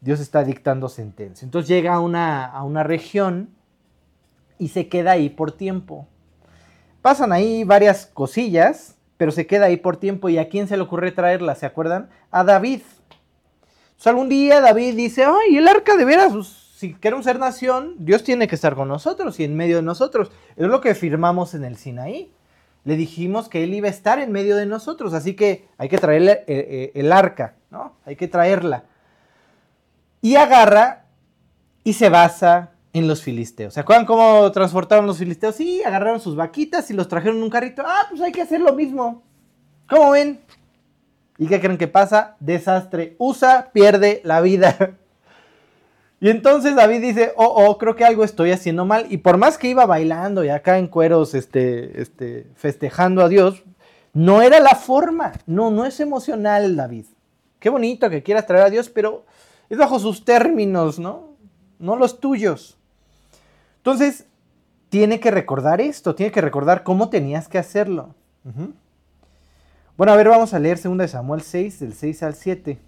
Dios está dictando sentencia. Entonces llega a una, a una región y se queda ahí por tiempo. Pasan ahí varias cosillas, pero se queda ahí por tiempo. ¿Y a quién se le ocurre traerla? ¿Se acuerdan? A David. Entonces algún día David dice, ay, el arca de veras, pues, si queremos ser nación, Dios tiene que estar con nosotros y en medio de nosotros. Es lo que firmamos en el Sinaí. Le dijimos que Él iba a estar en medio de nosotros, así que hay que traerle eh, eh, el arca, ¿no? Hay que traerla. Y agarra y se basa en los filisteos. ¿Se acuerdan cómo transportaron los filisteos? Sí, agarraron sus vaquitas y los trajeron en un carrito. Ah, pues hay que hacer lo mismo. ¿Cómo ven? ¿Y qué creen que pasa? Desastre. Usa, pierde la vida. Y entonces David dice, oh, oh, creo que algo estoy haciendo mal. Y por más que iba bailando y acá en cueros, este, este, festejando a Dios, no era la forma. No, no es emocional, David. Qué bonito que quieras traer a Dios, pero es bajo sus términos, ¿no? No los tuyos. Entonces, tiene que recordar esto, tiene que recordar cómo tenías que hacerlo. Bueno, a ver, vamos a leer 2 Samuel 6, del 6 al 7.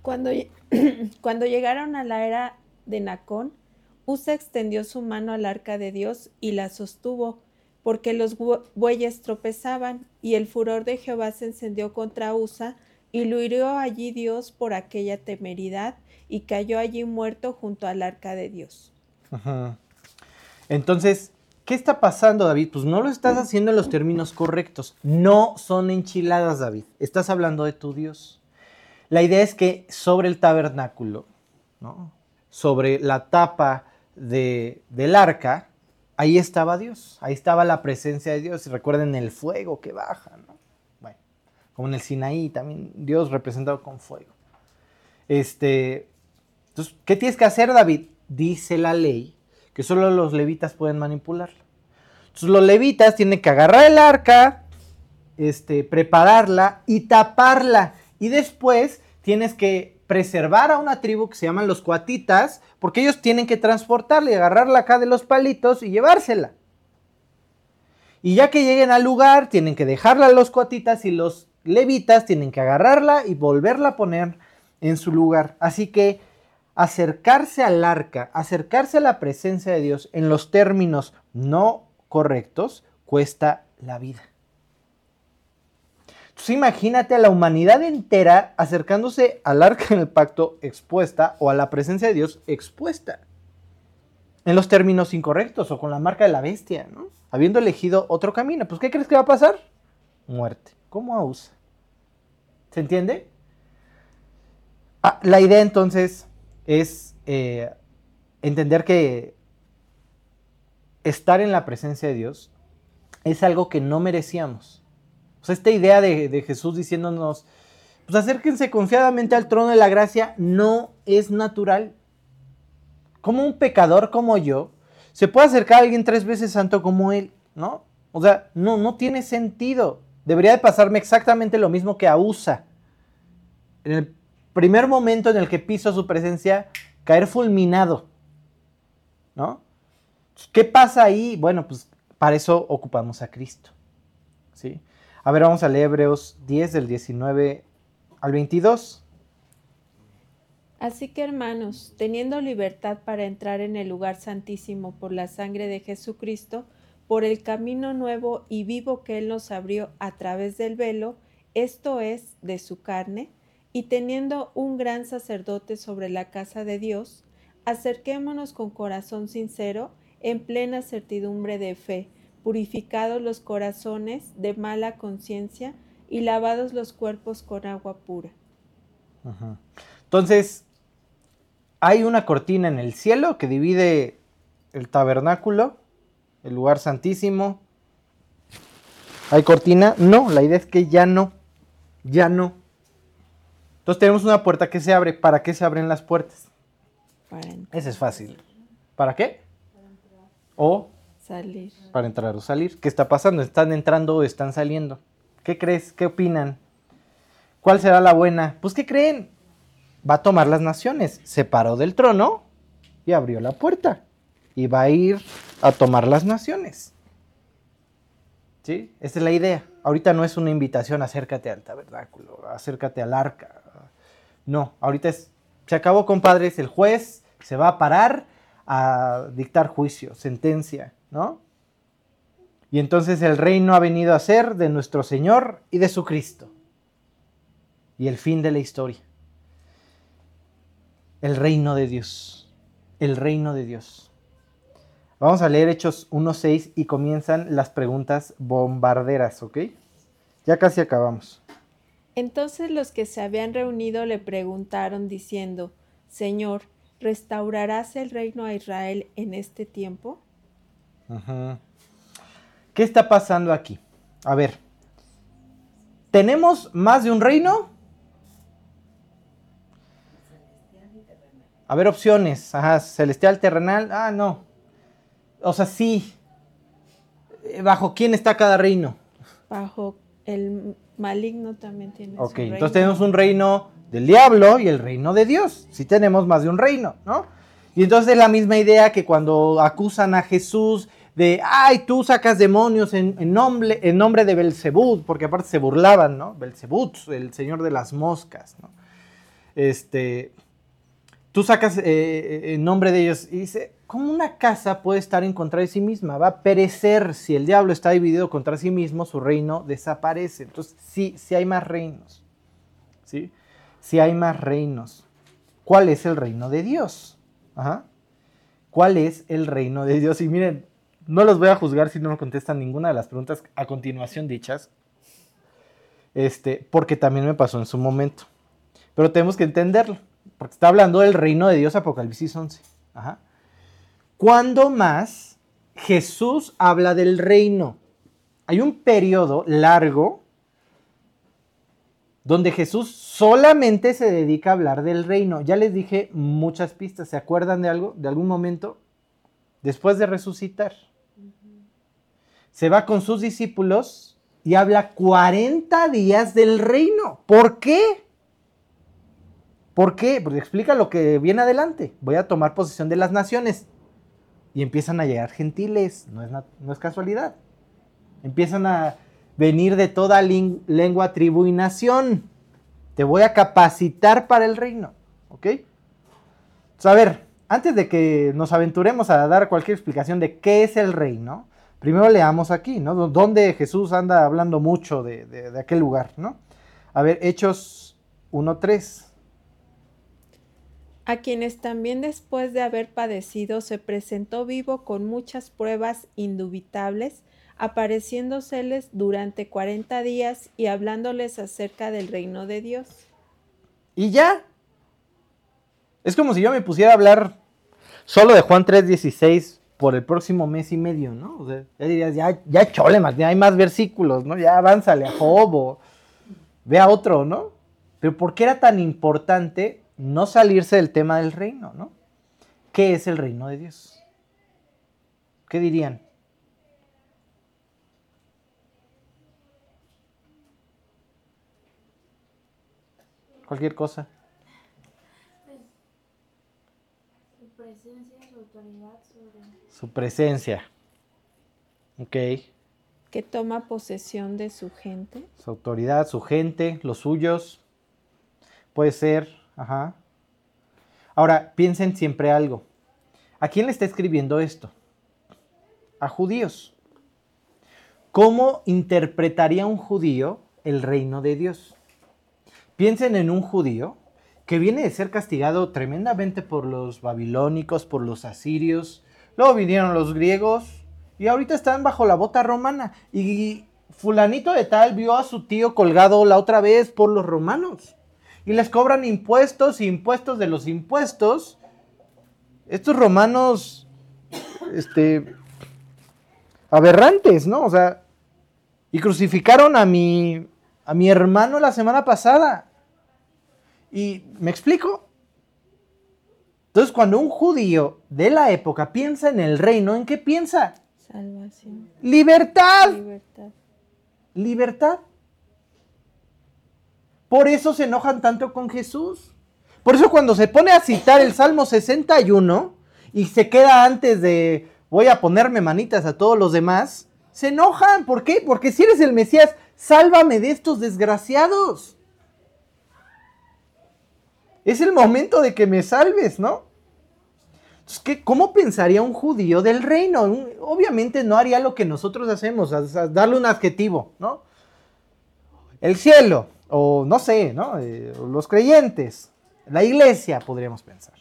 Cuando, cuando llegaron a la era de Nacón, Usa extendió su mano al arca de Dios y la sostuvo, porque los bu- bueyes tropezaban, y el furor de Jehová se encendió contra Usa, y lo hirió allí Dios por aquella temeridad, y cayó allí muerto junto al arca de Dios. Entonces, ¿qué está pasando, David? Pues no lo estás haciendo en los términos correctos. No son enchiladas, David. Estás hablando de tu Dios. La idea es que sobre el tabernáculo, sobre la tapa de, del arca, ahí estaba Dios. Ahí estaba la presencia de Dios. Y recuerden el fuego que baja. Como en el Sinaí también, Dios representado con fuego. Este, entonces, ¿qué tienes que hacer, David? Dice la ley que solo los levitas pueden manipularla. Entonces, los levitas tienen que agarrar el arca, este, prepararla y taparla. Y después tienes que preservar a una tribu que se llaman los cuatitas, porque ellos tienen que transportarla y agarrarla acá de los palitos y llevársela. Y ya que lleguen al lugar, tienen que dejarla a los cuatitas y los levitas tienen que agarrarla y volverla a poner en su lugar. Así que acercarse al arca, acercarse a la presencia de Dios en los términos no correctos, cuesta la vida. Entonces imagínate a la humanidad entera acercándose al arca en el pacto expuesta o a la presencia de Dios expuesta. En los términos incorrectos o con la marca de la bestia, ¿no? Habiendo elegido otro camino. Pues ¿qué crees que va a pasar? Muerte. ¿Cómo a? ¿Se entiende? Ah, la idea entonces es eh, entender que estar en la presencia de Dios es algo que no merecíamos. O sea, esta idea de, de Jesús diciéndonos, pues acérquense confiadamente al trono de la gracia, no es natural. Como un pecador como yo, se puede acercar a alguien tres veces santo como él, ¿no? O sea, no, no tiene sentido. Debería de pasarme exactamente lo mismo que a Usa. en el primer momento en el que piso su presencia, caer fulminado. ¿No? ¿Qué pasa ahí? Bueno, pues para eso ocupamos a Cristo. ¿Sí? A ver, vamos a leer Hebreos 10 del 19 al 22. Así que hermanos, teniendo libertad para entrar en el lugar santísimo por la sangre de Jesucristo, por el camino nuevo y vivo que Él nos abrió a través del velo, esto es, de su carne, y teniendo un gran sacerdote sobre la casa de Dios, acerquémonos con corazón sincero, en plena certidumbre de fe, purificados los corazones de mala conciencia y lavados los cuerpos con agua pura. Entonces, hay una cortina en el cielo que divide el tabernáculo, el lugar santísimo. ¿Hay cortina? No, la idea es que ya no, ya no. Entonces tenemos una puerta que se abre. ¿Para qué se abren las puertas? Para entrar, Ese es fácil. ¿Para qué? O salir. para entrar o salir. ¿Qué está pasando? ¿Están entrando o están saliendo? ¿Qué crees? ¿Qué opinan? ¿Cuál será la buena? Pues ¿qué creen? Va a tomar las naciones. Se paró del trono y abrió la puerta. Y va a ir a tomar las naciones. ¿Sí? Esa es la idea. Ahorita no es una invitación, acércate al tabernáculo, acércate al arca. No, ahorita es, se acabó, compadres, el juez se va a parar a dictar juicio, sentencia, ¿no? Y entonces el reino ha venido a ser de nuestro Señor y de su Cristo. Y el fin de la historia. El reino de Dios. El reino de Dios. Vamos a leer Hechos 1.6 y comienzan las preguntas bombarderas, ¿ok? Ya casi acabamos. Entonces los que se habían reunido le preguntaron diciendo, Señor, ¿restaurarás el reino a Israel en este tiempo? Ujú. ¿Qué está pasando aquí? A ver, ¿tenemos más de un reino? A ver, opciones. Ajá, celestial, terrenal. Ah, no. O sea, sí. Eh, ¿Bajo quién está cada reino? Bajo el maligno también tiene su Ok, reino. entonces tenemos un reino del diablo y el reino de Dios. Sí tenemos más de un reino, ¿no? Y entonces es la misma idea que cuando acusan a Jesús de, ay, tú sacas demonios en, en nombre, en nombre de Belzebud, porque aparte se burlaban, ¿no? Belzebud, el señor de las moscas, ¿no? Este, tú sacas eh, en nombre de ellos y dice, ¿cómo una casa puede estar en contra de sí misma? Va a perecer si el diablo está dividido contra sí mismo, su reino desaparece. Entonces, sí, sí hay más reinos, ¿sí? Sí hay más reinos. ¿Cuál es el reino de Dios? Ajá. ¿Cuál es el reino de Dios? Y miren, no los voy a juzgar si no me contestan ninguna de las preguntas a continuación dichas, este, porque también me pasó en su momento. Pero tenemos que entenderlo, porque está hablando del reino de Dios, Apocalipsis 11. Ajá. ¿Cuándo más Jesús habla del reino? Hay un periodo largo donde Jesús solamente se dedica a hablar del reino. Ya les dije muchas pistas. ¿Se acuerdan de algo? ¿De algún momento? Después de resucitar. Se va con sus discípulos y habla 40 días del reino. ¿Por qué? ¿Por qué? Porque explica lo que viene adelante. Voy a tomar posesión de las naciones. Y empiezan a llegar gentiles. No es, no es casualidad. Empiezan a venir de toda lengua, tribu y nación. Te voy a capacitar para el reino. ¿Ok? Entonces, a ver, antes de que nos aventuremos a dar cualquier explicación de qué es el reino, primero leamos aquí, ¿no? Donde Jesús anda hablando mucho de, de- de aquel lugar, ¿no? A ver, Hechos 1.3. a quienes también después de haber padecido se presentó vivo con muchas pruebas indubitables, apareciéndoseles durante cuarenta días y hablándoles acerca del reino de Dios. Y ya. Es como si yo me pusiera a hablar solo de Juan 3.16 por el próximo mes y medio, ¿no? Ya dirías, ya, ya chole, más, ya hay más versículos, ¿no? Ya avánzale a Job o ve otro, ¿no? Pero ¿por qué era tan importante no salirse del tema del reino, ¿no? ¿Qué es el reino de Dios? ¿Qué dirían? cualquier cosa. Su presencia, su autoridad sobre... Su presencia. Ok. Que toma posesión de su gente. Su autoridad, su gente, los suyos. Puede ser. Ajá. Ahora, piensen siempre algo. ¿A quién le está escribiendo esto? A judíos. ¿Cómo interpretaría un judío el reino de Dios? Piensen en un judío que viene de ser castigado tremendamente por los babilónicos, por los asirios. Luego vinieron los griegos y ahorita están bajo la bota romana. Y fulanito de tal vio a su tío colgado la otra vez por los romanos. Y les cobran impuestos y impuestos de los impuestos. Estos romanos, este, aberrantes, ¿no? O sea, y crucificaron a mi, a mi hermano la semana pasada. ¿Y me explico? Entonces, cuando un judío de la época piensa en el reino, ¿en qué piensa? Salvación. Libertad. Libertad. Libertad. Por eso se enojan tanto con Jesús. Por eso cuando se pone a citar el Salmo 61 y se queda antes de voy a ponerme manitas a todos los demás, se enojan. ¿Por qué? Porque si eres el Mesías, sálvame de estos desgraciados. Es el momento de que me salves, ¿no? Entonces, ¿qué- ¿cómo pensaría un judío del reino? Obviamente no haría lo que nosotros hacemos, darle un adjetivo, ¿no? El cielo, o no sé, ¿no? Eh, los creyentes, la iglesia, podríamos pensar.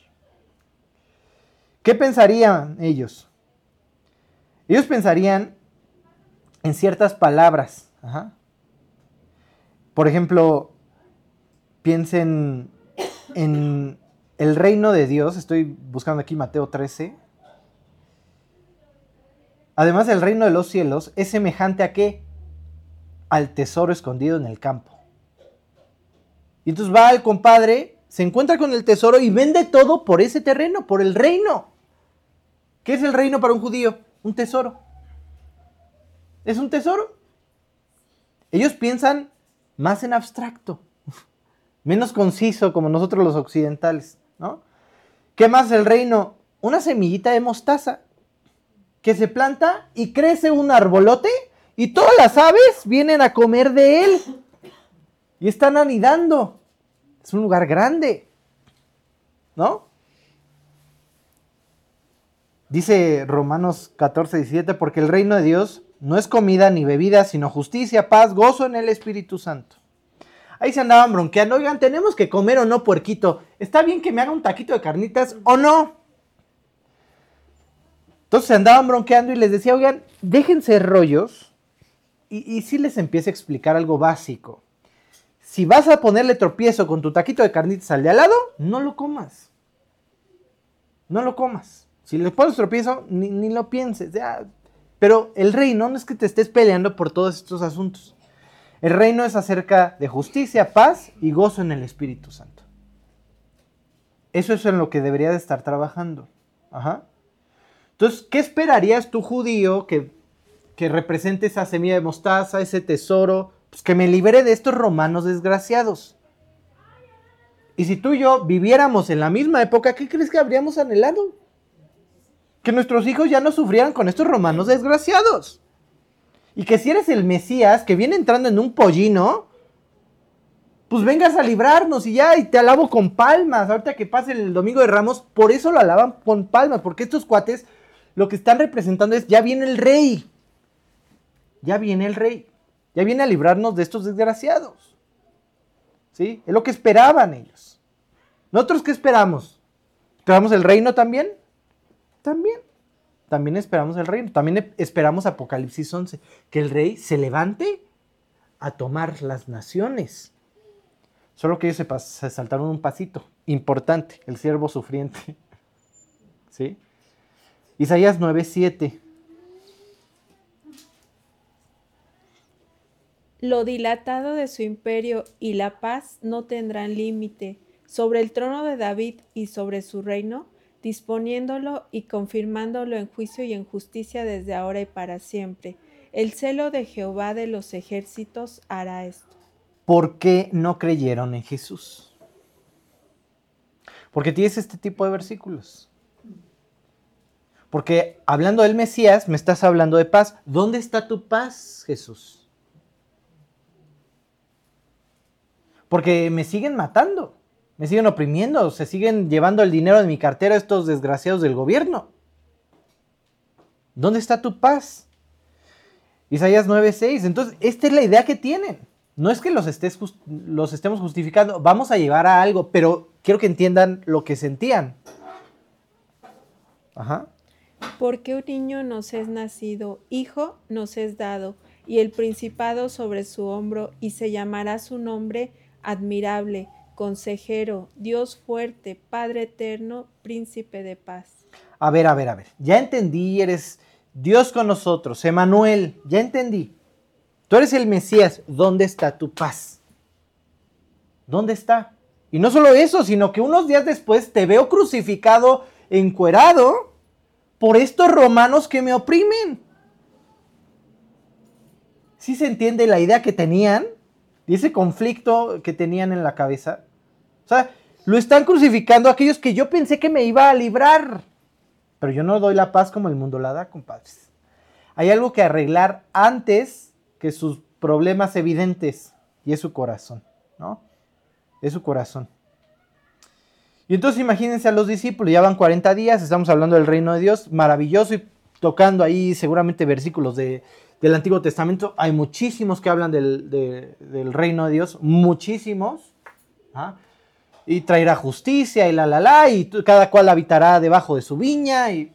¿Qué pensarían ellos? Ellos pensarían en ciertas palabras. Por ejemplo, piensen en el reino de Dios. Estoy buscando aquí Mateo 13. Además, el reino de los cielos es semejante a qué? Al tesoro escondido en el campo. Y entonces va el compadre, se encuentra con el tesoro y vende todo por ese terreno, por el reino. ¿Qué es el reino para un judío? Un tesoro. Es un tesoro. Ellos piensan más en abstracto, menos conciso como nosotros los occidentales, ¿no? ¿Qué más el reino? Una semillita de mostaza que se planta y crece un arbolote y todas las aves vienen a comer de él y están anidando. Es un lugar grande, ¿no? Dice Romanos 14, 17, porque el reino de Dios no es comida ni bebida, sino justicia, paz, gozo en el Espíritu Santo. Ahí se andaban bronqueando, oigan, tenemos que comer o no puerquito. ¿Está bien que me haga un taquito de carnitas o no? Entonces se andaban bronqueando y les decía, oigan, déjense rollos y, y sí les empieza a explicar algo básico. Si vas a ponerle tropiezo con tu taquito de carnitas al de al lado, no lo comas. No lo comas. Si le pones tropiezo, ni, ni lo pienses. ya. Pero el reino no es que te estés peleando por todos estos asuntos. El reino es acerca de justicia, paz y gozo en el Espíritu Santo. Eso es en lo que debería de estar trabajando. Ajá. Entonces, ¿qué esperarías tú, judío, que, que represente esa semilla de mostaza, ese tesoro? Pues que me libere de estos romanos desgraciados. Y si tú y yo viviéramos en la misma época, ¿qué crees que habríamos anhelado? Que nuestros hijos ya no sufrieran con estos romanos desgraciados. Y que si eres el Mesías que viene entrando en un pollino, pues vengas a librarnos y ya, y te alabo con palmas. Ahorita que pase el domingo de Ramos, por eso lo alaban con palmas, porque estos cuates lo que están representando es, ya viene el rey. Ya viene el rey. Ya viene a librarnos de estos desgraciados. ¿Sí? Es lo que esperaban ellos. ¿Nosotros qué esperamos? ¿Esperamos el reino también? También. También esperamos el reino. También esperamos Apocalipsis 11. Que el rey se levante a tomar las naciones. Solo que ellos se saltaron un pasito importante, el siervo sufriente. ¿Sí? Isaías 9:7. Lo dilatado de su imperio y la paz no tendrán límite sobre el trono de David y sobre su reino, disponiéndolo y confirmándolo en juicio y en justicia desde ahora y para siempre. El celo de Jehová de los ejércitos hará esto. ¿Por qué no creyeron en Jesús? Porque tienes este tipo de versículos. Porque hablando del Mesías, me estás hablando de paz. ¿Dónde está tu paz, Jesús? Porque me siguen matando, me siguen oprimiendo, se siguen llevando el dinero de mi cartera estos desgraciados del gobierno. ¿Dónde está tu paz? Isaías 9:6. Entonces, esta es la idea que tienen. No es que los, estemos justificando, vamos a llevar a algo, pero quiero que entiendan lo que sentían. Ajá. Porque un niño nos es nacido, hijo nos es dado, y el principado sobre su hombro, y se llamará su nombre admirable, consejero, Dios fuerte, Padre eterno, príncipe de paz. A ver, a ver, a ver. Ya entendí, eres Dios con nosotros, Emanuel, ya entendí. Tú eres el Mesías, ¿dónde está tu paz? ¿Dónde está? Y no solo eso, sino que unos días después te veo crucificado, encuerado, por estos romanos que me oprimen. ¿Sí se entiende la idea que tenían? Y ese conflicto que tenían en la cabeza. O sea, lo están crucificando aquellos que yo pensé que me iba a librar. Pero yo no doy la paz como el mundo la da, compadres. Hay algo que arreglar antes que sus problemas evidentes. Y es su corazón, ¿no? Es su corazón. Y entonces imagínense a los discípulos, ya van 40 días, estamos hablando del reino de Dios, maravilloso y tocando ahí seguramente versículos de, del Antiguo Testamento. Hay muchísimos que hablan del, del reino de Dios, muchísimos. ¿ah? Y traerá justicia y la, la, la, y cada cual habitará debajo de su viña. Y,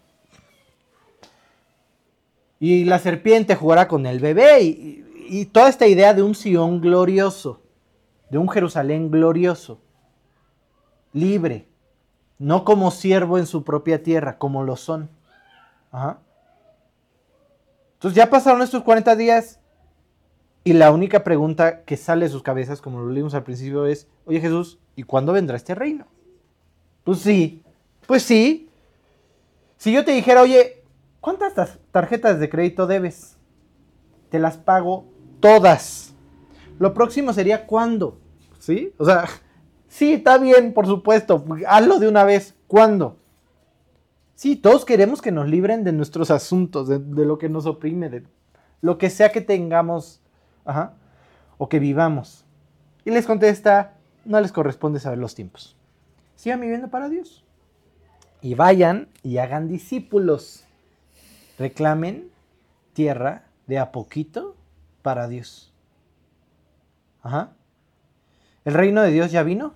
y la serpiente jugará con el bebé. Y, y toda esta idea de un Sión glorioso, de un Jerusalén glorioso, libre, no como siervo en su propia tierra, como lo son. Ajá. Entonces ya pasaron estos 40 días y la única pregunta que sale de sus cabezas, como lo leímos al principio, es, oye Jesús, ¿y cuándo vendrá este reino? Pues sí, pues sí. Si yo te dijera, oye, ¿cuántas tarjetas de crédito debes? Te las pago todas. Lo próximo sería cuándo, ¿sí? O sea, sí, está bien, por supuesto, hazlo de una vez. ¿Cuándo? Sí, todos queremos que nos libren de nuestros asuntos, de, lo que nos oprime, de lo que sea que tengamos o que vivamos. Y les contesta, no les corresponde saber los tiempos. Sigan viviendo para Dios. Y vayan y hagan discípulos. Reclamen tierra de a poquito para Dios. Ajá. ¿El reino de Dios ya vino?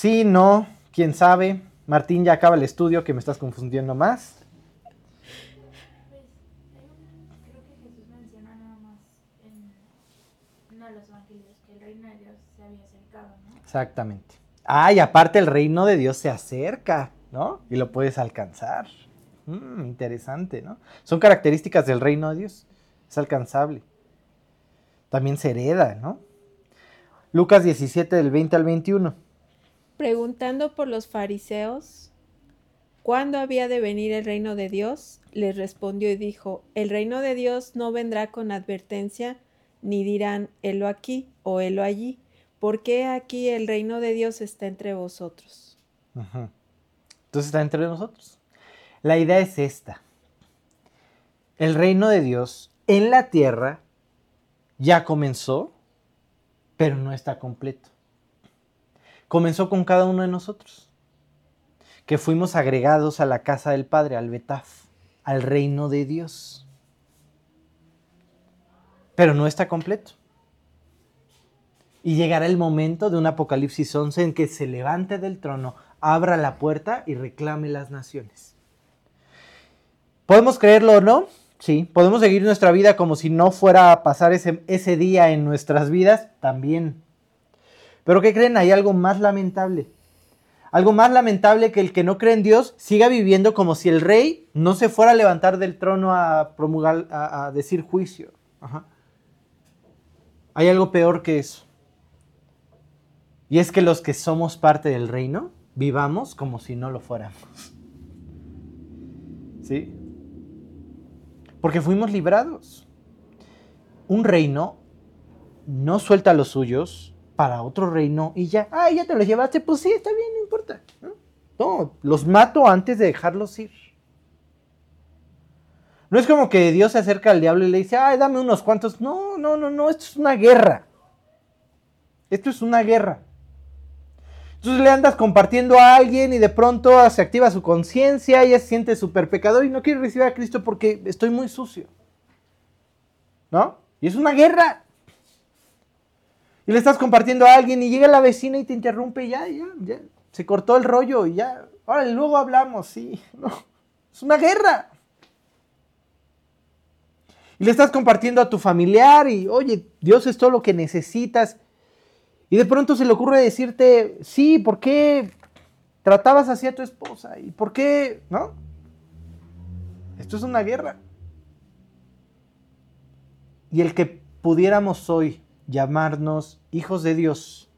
Sí, no, quién sabe. Martín ya acaba el estudio que me estás confundiendo más. Exactamente. Ah, y aparte el reino de Dios se acerca, ¿no? Y lo puedes alcanzar. Mm, interesante, ¿no? Son características del reino de Dios. Es alcanzable. También se hereda, ¿no? Lucas 17 del 20 al 21. Preguntando por los fariseos, ¿cuándo había de venir el reino de Dios? Les respondió y dijo, el reino de Dios no vendrá con advertencia, ni dirán, helo aquí o helo allí, porque aquí el reino de Dios está entre vosotros. Entonces está entre nosotros. La idea es esta. El reino de Dios en la tierra ya comenzó, pero no está completo comenzó con cada uno de nosotros, que fuimos agregados a la casa del Padre, al Betaf, al reino de Dios. Pero no está completo. Y llegará el momento de un Apocalipsis 11 en que se levante del trono, abra la puerta y reclame las naciones. ¿Podemos creerlo o no? Sí. ¿Podemos seguir nuestra vida como si no fuera a pasar ese, ese día en nuestras vidas? También. Pero ¿qué creen? Hay algo más lamentable. Algo más lamentable que el que no cree en Dios siga viviendo como si el rey no se fuera a levantar del trono a promulgar, a, decir juicio. Hay algo peor que eso. Y es que los que somos parte del reino vivamos como si no lo fuéramos. ¿Sí? Porque fuimos librados. Un reino no suelta a los suyos, para otro reino y ya, ah, ya te los llevaste, pues sí, está bien, no importa. ¿no? Los mato antes de dejarlos ir. No es como que Dios se acerca al diablo y le dice, ay, dame unos cuantos. No, no, no, no, esto es una guerra. Esto es una guerra. Entonces le andas compartiendo a alguien y de pronto se activa su conciencia, ella se siente súper pecador y no quiere recibir a Cristo porque estoy muy sucio. ¿No? Y es una guerra. Y le estás compartiendo a alguien y llega la vecina y te interrumpe y ya, ya, ya. Se cortó el rollo y ya. Ahora, luego hablamos, sí. No. Es una guerra. Y le estás compartiendo a tu familiar y, oye, Dios es todo lo que necesitas. Y de pronto se le ocurre decirte, sí, ¿por qué tratabas así a tu esposa? ¿Y por qué? ¿No? Esto es una guerra. Y el que pudiéramos hoy llamarnos hijos de Dios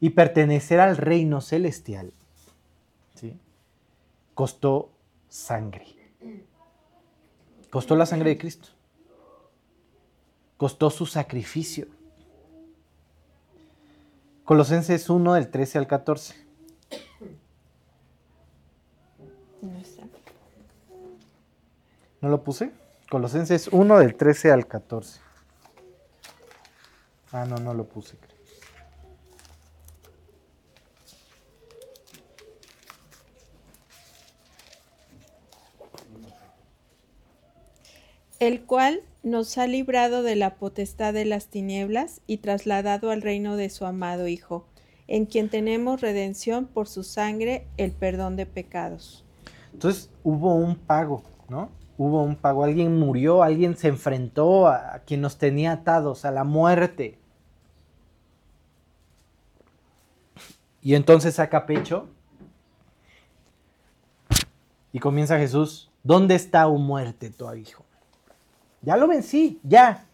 y pertenecer al reino celestial, ¿sí? costó sangre. Costó la sangre de Cristo. Costó su sacrificio. Colosenses 1 del 13 al 14. No está. ¿No lo puse? Colosenses 1 del 13 al 14. Ah, no, no lo puse. creo. el cual nos ha librado de la potestad de las tinieblas y trasladado al reino de su amado Hijo, en quien tenemos redención por su sangre, el perdón de pecados. Entonces hubo un pago, ¿no? Hubo un pago. Alguien murió, alguien se enfrentó a, quien nos tenía atados, a la muerte. Y entonces saca pecho y comienza Jesús, ¿dónde está, oh muerte, tu hijo? Ya lo vencí, ya.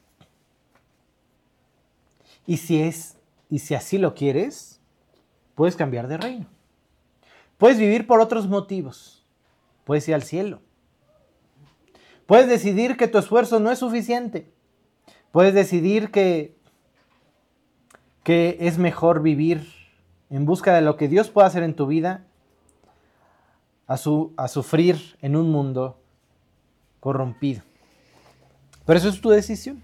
Y si es, y si así lo quieres, puedes cambiar de reino. Puedes vivir por otros motivos. Puedes ir al cielo. Puedes decidir que tu esfuerzo no es suficiente. Puedes decidir que, que es mejor vivir en busca de lo que Dios pueda hacer en tu vida a, su, a sufrir en un mundo corrompido. Pero eso es tu decisión.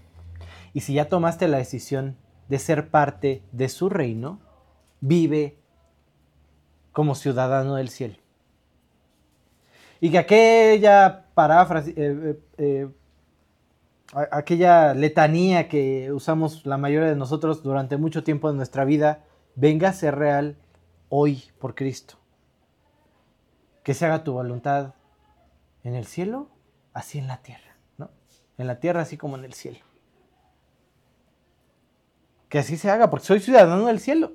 Y si ya tomaste la decisión de ser parte de su reino, vive como ciudadano del cielo. Y que aquella paráfrasis, eh, eh, eh, aquella letanía que usamos la mayoría de nosotros durante mucho tiempo de nuestra vida, venga a ser real hoy por Cristo. Que se haga tu voluntad en el cielo, así en la tierra, ¿no? En la tierra así como en el cielo. Que así se haga, porque soy ciudadano del cielo.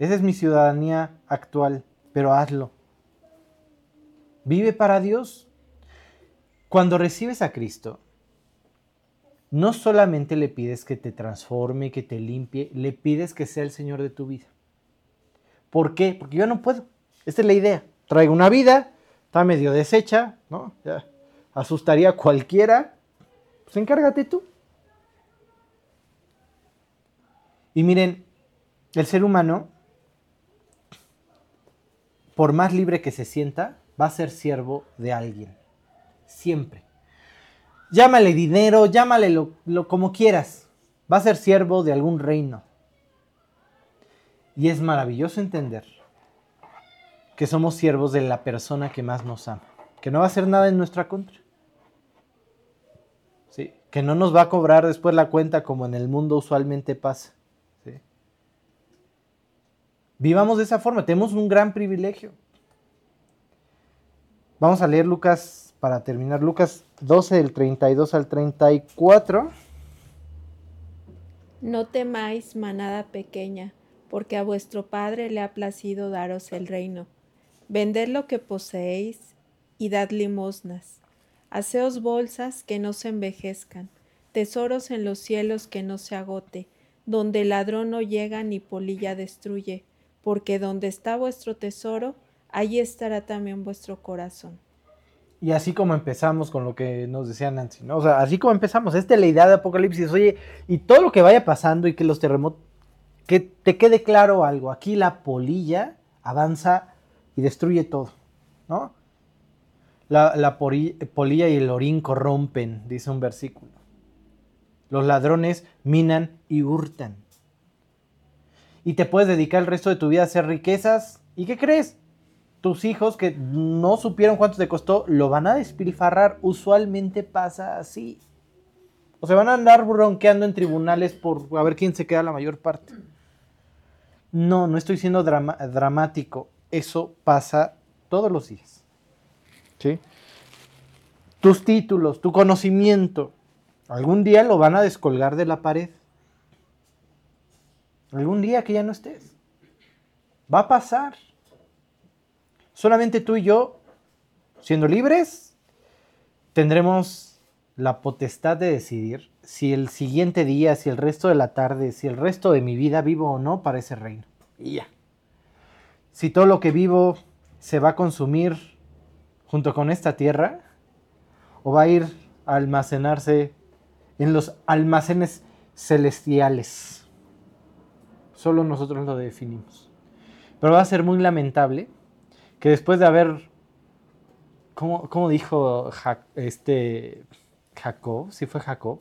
Esa es mi ciudadanía actual, pero hazlo. Vive para Dios. Cuando recibes a Cristo, no solamente le pides que te transforme, que te limpie, le pides que sea el Señor de tu vida. ¿Por qué? Porque yo no puedo. Esta es la idea. Traigo una vida, está medio deshecha, ¿no? Asustaría a cualquiera. Pues encárgate tú. Y miren, el ser humano, por más libre que se sienta, va a ser siervo de alguien. Siempre. Llámale dinero, llámale lo, como quieras. Va a ser siervo de algún reino. Y es maravilloso entender que somos siervos de la persona que más nos ama, que no va a hacer nada en nuestra contra. ¿Sí? Que no nos va a cobrar después la cuenta como en el mundo usualmente pasa. Vivamos de esa forma, tenemos un gran privilegio. Vamos a leer Lucas, para terminar, Lucas 12, del 32 al 34. No temáis, manada pequeña, porque a vuestro Padre le ha placido daros el reino. Vended lo que poseéis y dad limosnas. Haceos bolsas que no se envejezcan, tesoros en los cielos que no se agote, donde ladrón no llega ni polilla destruye, porque donde está vuestro tesoro, allí estará también vuestro corazón. Y así como empezamos con lo que nos decía Nancy, ¿no? O sea, así como empezamos, esta es la idea de Apocalipsis, oye, y todo lo que vaya pasando y que los terremotos, que te quede claro algo, aquí la polilla avanza y destruye todo, ¿no? La, la polilla y el orín corrompen, dice un versículo. Los ladrones minan y hurtan. Y te puedes dedicar el resto de tu vida a hacer riquezas. ¿Y qué crees? Tus hijos que no supieron cuánto te costó, lo van a despilfarrar. Usualmente pasa así. O se van a andar bronqueando en tribunales por a ver quién se queda la mayor parte. No, no estoy siendo dramático. Eso pasa todos los días. ¿Sí? Tus títulos, tu conocimiento, algún día lo van a descolgar de la pared. Algún día que ya no estés. Va a pasar. Solamente tú y yo, siendo libres, tendremos la potestad de decidir si el siguiente día, si el resto de la tarde, si el resto de mi vida vivo o no para ese reino. Y ya. Si todo lo que vivo se va a consumir junto con esta tierra, o va a ir a almacenarse en los almacenes celestiales. Solo nosotros lo definimos. Pero va a ser muy lamentable que después de haber, ¿cómo, cómo dijo este Jacob? Si fue Jacob.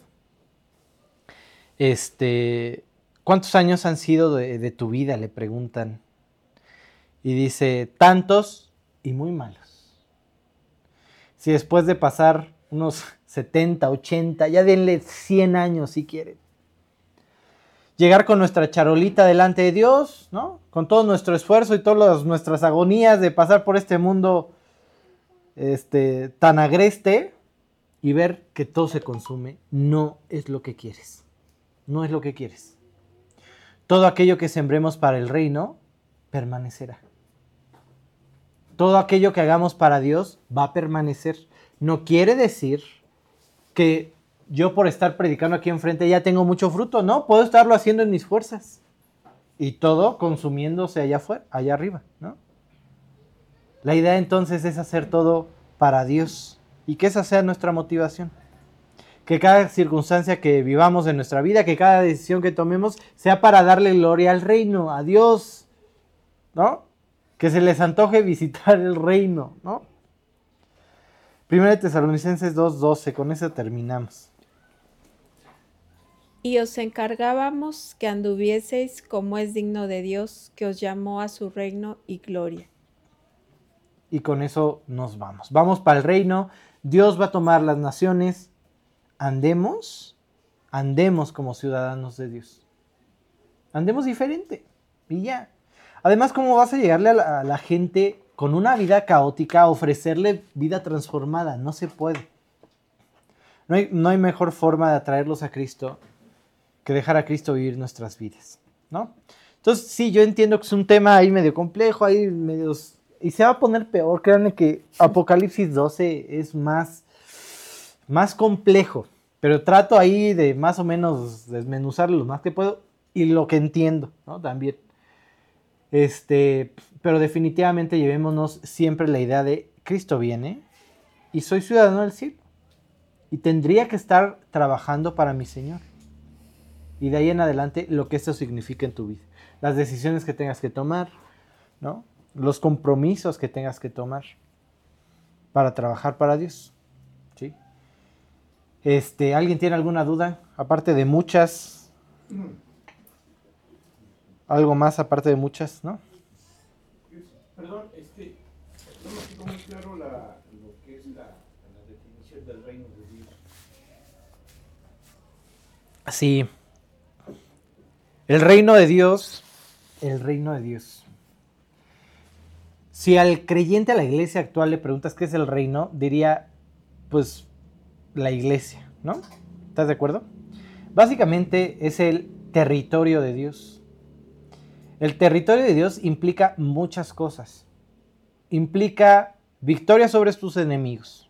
Este, ¿cuántos años han sido de, de tu vida? Le preguntan. Y dice, tantos y muy malos. Si después de pasar unos 70, 80, ya denle 100 años si quieren. Llegar con nuestra charolita delante de Dios, ¿no? Con todo nuestro esfuerzo y todas nuestras agonías de pasar por este mundo este, tan agreste y ver que todo se consume, no es lo que quieres. No es lo que quieres. Todo aquello que sembremos para el reino permanecerá. Todo aquello que hagamos para Dios va a permanecer. No quiere decir que yo por estar predicando aquí enfrente ya tengo mucho fruto, no, puedo estarlo haciendo en mis fuerzas. Y todo consumiéndose allá afuera, allá arriba, ¿no? La idea entonces es hacer todo para Dios y que esa sea nuestra motivación. Que cada circunstancia que vivamos en nuestra vida, que cada decisión que tomemos sea para darle gloria al reino, a Dios, ¿no? Que se les antoje visitar el reino, ¿no? Primero de Tesalonicenses 2.12, con eso terminamos. Y os encargábamos que anduvieseis como es digno de Dios, que os llamó a su reino y gloria. Y con eso nos vamos. Vamos para el reino. Dios va a tomar las naciones. Andemos, andemos como ciudadanos de Dios. Andemos diferente. Y ya. Además, ¿cómo vas a llegarle a la, a la gente con una vida caótica ofrecerle vida transformada? No se puede. No hay, no hay mejor forma de atraerlos a Cristo que dejar a Cristo vivir nuestras vidas, ¿no? Entonces, sí, yo entiendo que es un tema ahí medio complejo, ahí medios... Y se va a poner peor, créanme que Apocalipsis 12 es más, más complejo, pero trato ahí de más o menos desmenuzarlo lo más que puedo y lo que entiendo, ¿no? También. Este, pero definitivamente llevémonos siempre la idea de Cristo viene y soy ciudadano del cielo y tendría que estar trabajando para mi Señor. Y de ahí en adelante lo que esto significa en tu vida. Las decisiones que tengas que tomar, ¿no? Los compromisos que tengas que tomar para trabajar para Dios. ¿Sí? Este, ¿alguien tiene alguna duda? Aparte de muchas. Algo más aparte de muchas, ¿no? Perdón, este, no me quedó muy claro la, lo que es la, la definición del reino de Dios. Sí. El reino de Dios, el reino de Dios. Si al creyente a la iglesia actual le preguntas qué es el reino, diría, pues, la iglesia, ¿no? ¿Estás de acuerdo? Básicamente es el territorio de Dios. El territorio de Dios implica muchas cosas. Implica victoria sobre tus enemigos.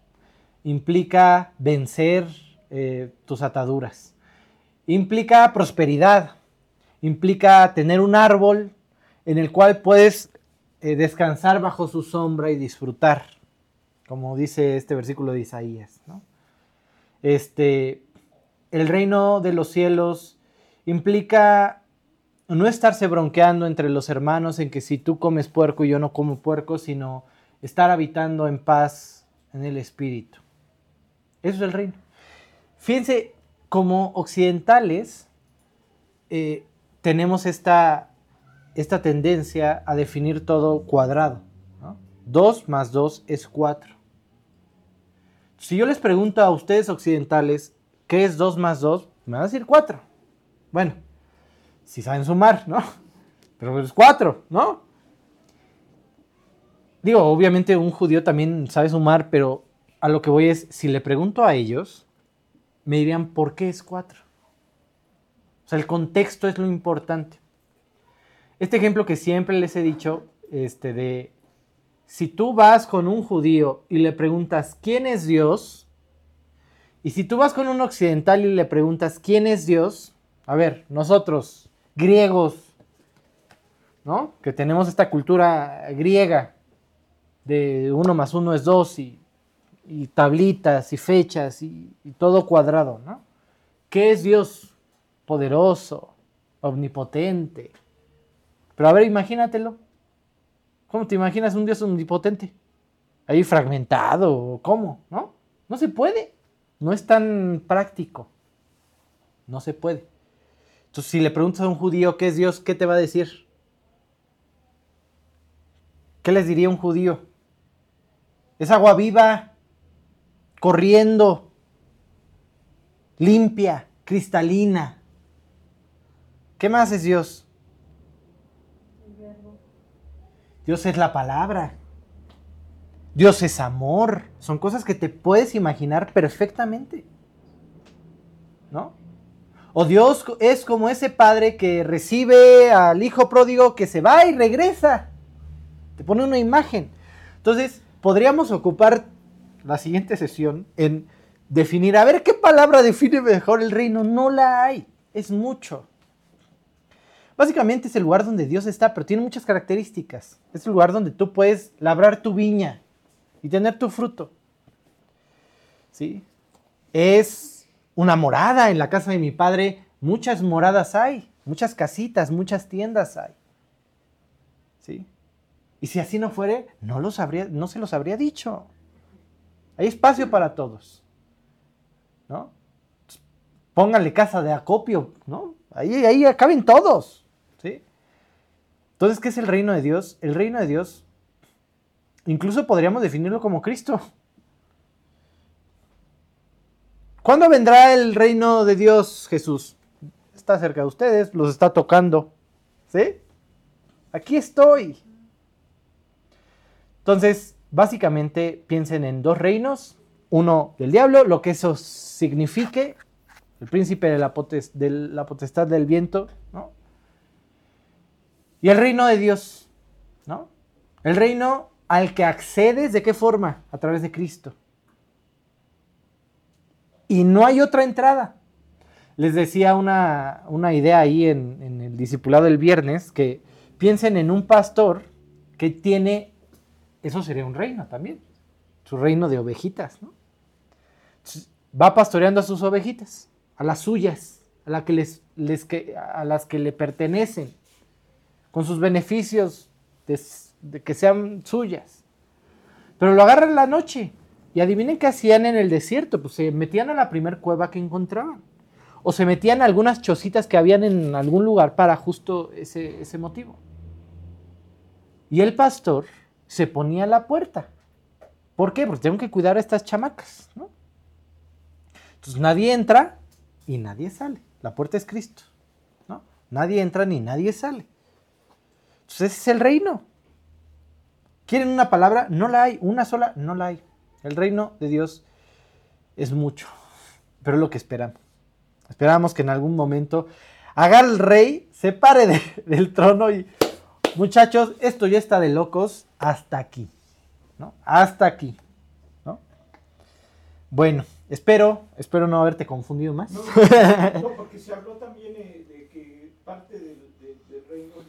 Implica vencer eh, tus ataduras implica prosperidad, implica tener un árbol en el cual puedes eh, descansar bajo su sombra y disfrutar. como dice este versículo de Isaías. Este, el reino de los cielos implica no estarse bronqueando entre los hermanos en que si tú comes puerco y yo no como puerco, sino estar habitando en paz en el espíritu. Eso es el reino. Fíjense, como occidentales eh, tenemos esta, esta tendencia a definir todo cuadrado. ¿no? 2 más 2 es 4. Si yo les pregunto a ustedes occidentales, ¿qué es 2 más 2? Me van a decir 4. Bueno, si saben sumar, ¿no? Pero es 4, ¿no? Digo, obviamente un judío también sabe sumar, pero a lo que voy es, si le pregunto a ellos, me dirían, ¿por qué es 4? O sea, el contexto es lo importante. Este ejemplo que siempre les he dicho, este de, si tú vas con un judío y le preguntas, ¿quién es Dios? Y si tú vas con un occidental y le preguntas, ¿quién es Dios? A ver, nosotros, griegos, ¿no? Que tenemos esta cultura griega de uno más uno es dos y, tablitas y fechas y, y, todo cuadrado, ¿no? ¿Qué es Dios? Poderoso, omnipotente. Pero a ver, imagínatelo. ¿Cómo te imaginas un Dios omnipotente? Ahí fragmentado, ¿cómo? ¿No? No se puede. No es tan práctico. No se puede. Entonces, si le preguntas a un judío qué es Dios, ¿qué te va a decir? ¿Qué les diría un judío? Es agua viva, corriendo, limpia, cristalina. ¿Qué más es Dios? Dios es la palabra. Dios es amor. Son cosas que te puedes imaginar perfectamente. ¿No? O Dios es como ese padre que recibe al hijo pródigo que se va y regresa. Te pone una imagen. Entonces, podríamos ocupar la siguiente sesión en definir, a ver qué palabra define mejor el reino. No la hay. Es mucho. Básicamente es el lugar donde Dios está, pero tiene muchas características. Es el lugar donde tú puedes labrar tu viña y tener tu fruto. ¿Sí? Es una morada en la casa de mi padre. Muchas moradas hay, muchas casitas, muchas tiendas hay. ¿Sí? Y si así no fuere, no, se los habría dicho. Hay espacio para todos. ¿No? Pónganle casa de acopio, ¿no? Ahí, ahí caben todos. Entonces, ¿qué es el reino de Dios? El reino de Dios, incluso podríamos definirlo como Cristo. ¿Cuándo vendrá el reino de Dios, Jesús? Está cerca de ustedes, los está tocando. ¿Sí? Aquí estoy. Entonces, básicamente piensen en dos reinos. Uno del diablo, lo que eso signifique, el príncipe de la potestad del viento, ¿no? Y el reino de Dios, ¿no? El reino al que accedes, ¿de qué forma? A través de Cristo. Y no hay otra entrada. Les decía una, una idea ahí en, el discipulado del viernes, que piensen en un pastor que tiene, eso sería un reino también, su reino de ovejitas, ¿no? Va pastoreando a sus ovejitas, a las suyas, a, la que les, les, a las que le pertenecen con sus beneficios de, que sean suyas. Pero lo agarran en la noche. Y adivinen qué hacían en el desierto. Pues se metían a la primer cueva que encontraban. O se metían a algunas chocitas que habían en algún lugar para justo ese, ese motivo. Y el pastor se ponía a la puerta. ¿Por qué? Porque tengo que cuidar a estas chamacas. ¿no? Entonces nadie entra y nadie sale. La puerta es Cristo. ¿no? Nadie entra ni nadie sale. Entonces ese es el reino. ¿Quieren una palabra? No la hay. Una sola, no la hay. El reino de Dios es mucho, pero es lo que esperamos. Esperamos que en algún momento haga el rey, se pare de, del trono y, muchachos, esto ya está de locos hasta aquí. ¿no? Hasta aquí. ¿no? Bueno, espero, espero no haberte confundido más. No, porque se habló también eh, de que parte del reino es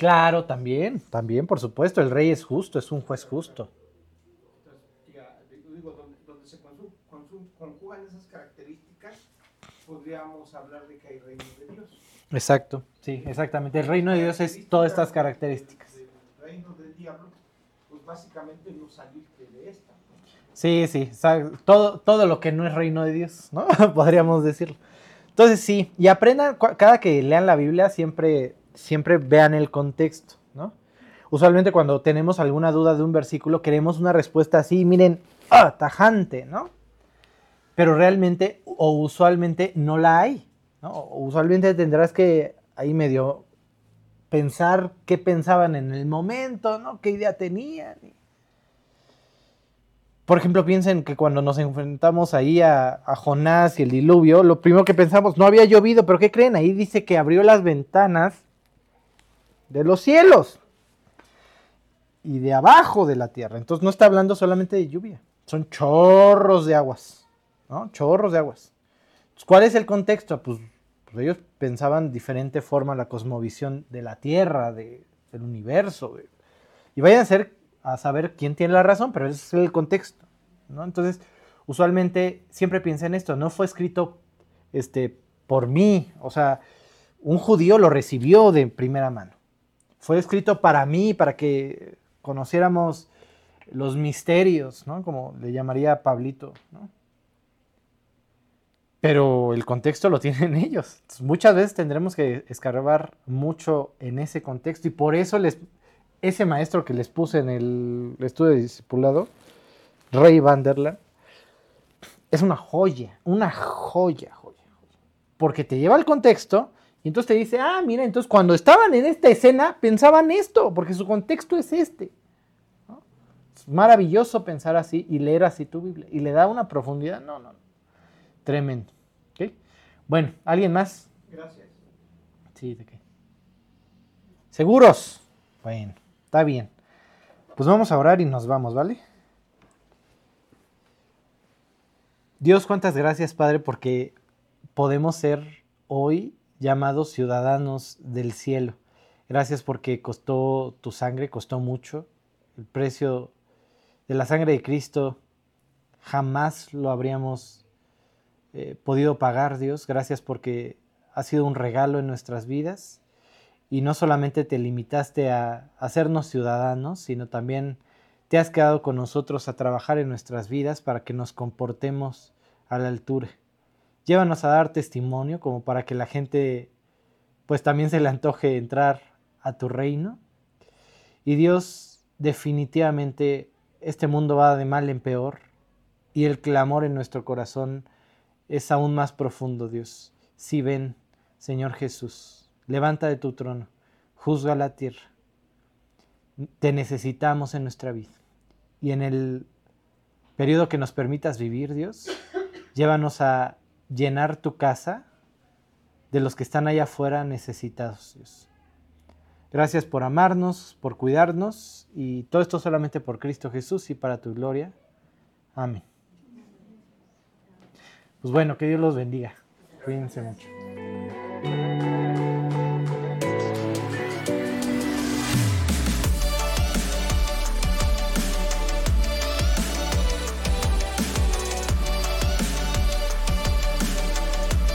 Claro, también, también, por supuesto. El rey es justo, es un juez justo. Podríamos hablar de que hay reino de Dios. Exacto, sí, exactamente. El reino de Dios es todas estas características. El reino del diablo, pues básicamente no salirte de esta. Sí, sí, todo, todo lo que no es reino de Dios, ¿no? Podríamos decirlo. Entonces sí, y aprendan, cada que lean la Biblia siempre siempre vean el contexto, ¿no? Usualmente cuando tenemos alguna duda de un versículo, queremos una respuesta así, miren, ah, tajante, ¿no? Pero realmente o usualmente no la hay, ¿no? O Usualmente tendrás que ahí medio pensar qué pensaban en el momento, ¿no? ¿Qué idea tenían? Por ejemplo, piensen que cuando nos enfrentamos ahí a, a Jonás y el diluvio, lo primero que pensamos, no había llovido, pero ¿qué creen? Ahí dice que abrió las ventanas de los cielos y de abajo de la tierra. Entonces no está hablando solamente de lluvia, son chorros de aguas, ¿no? Chorros de aguas. Entonces, ¿Cuál es el contexto? Pues, pues ellos pensaban diferente forma la cosmovisión de la tierra, de- del universo. y vayan a, ser, a saber quién tiene la razón, pero ese es el contexto. ¿no? Entonces, usualmente siempre piensa en esto, no fue escrito este, por mí, o sea, un judío lo recibió de primera mano. Fue escrito para mí, para que conociéramos los misterios, ¿no? Como le llamaría Pablito, ¿no? Pero el contexto lo tienen ellos. Muchas veces tendremos que escarbar mucho en ese contexto y por eso les, ese maestro que les puse en el estudio de discipulado, Rey Vanderland, es una joya, una joya, joya, joya. Porque te lleva al contexto y entonces te dice, ah, mira, entonces cuando estaban en esta escena pensaban esto, porque su contexto es este. ¿no? Es maravilloso pensar así y leer así tu Biblia. Y le da una profundidad, no, no, no. Tremendo. ¿ok? Bueno, ¿alguien más? Gracias. Sí, ¿de qué? ¿Seguros? Bueno, está bien. Pues vamos a orar y nos vamos, ¿vale? Dios, cuántas gracias, Padre, porque podemos ser hoy llamados ciudadanos del cielo. Gracias porque costó tu sangre, costó mucho. El precio de la sangre de Cristo jamás lo habríamos eh, podido pagar, Dios. Gracias porque ha sido un regalo en nuestras vidas. Y no solamente te limitaste a hacernos ciudadanos, sino también te has quedado con nosotros a trabajar en nuestras vidas para que nos comportemos a la altura. Llévanos a dar testimonio como para que la gente pues también se le antoje entrar a tu reino. Y Dios, definitivamente este mundo va de mal en peor y el clamor en nuestro corazón es aún más profundo, Dios. Si ven, Señor Jesús, levanta de tu trono, juzga la tierra. Te necesitamos en nuestra vida. Y en el periodo que nos permitas vivir, Dios, llévanos a llenar tu casa de los que están allá afuera necesitados. Gracias por amarnos, por cuidarnos y todo esto solamente por Cristo Jesús y para tu gloria. Amén. Pues bueno, que Dios los bendiga. Cuídense mucho.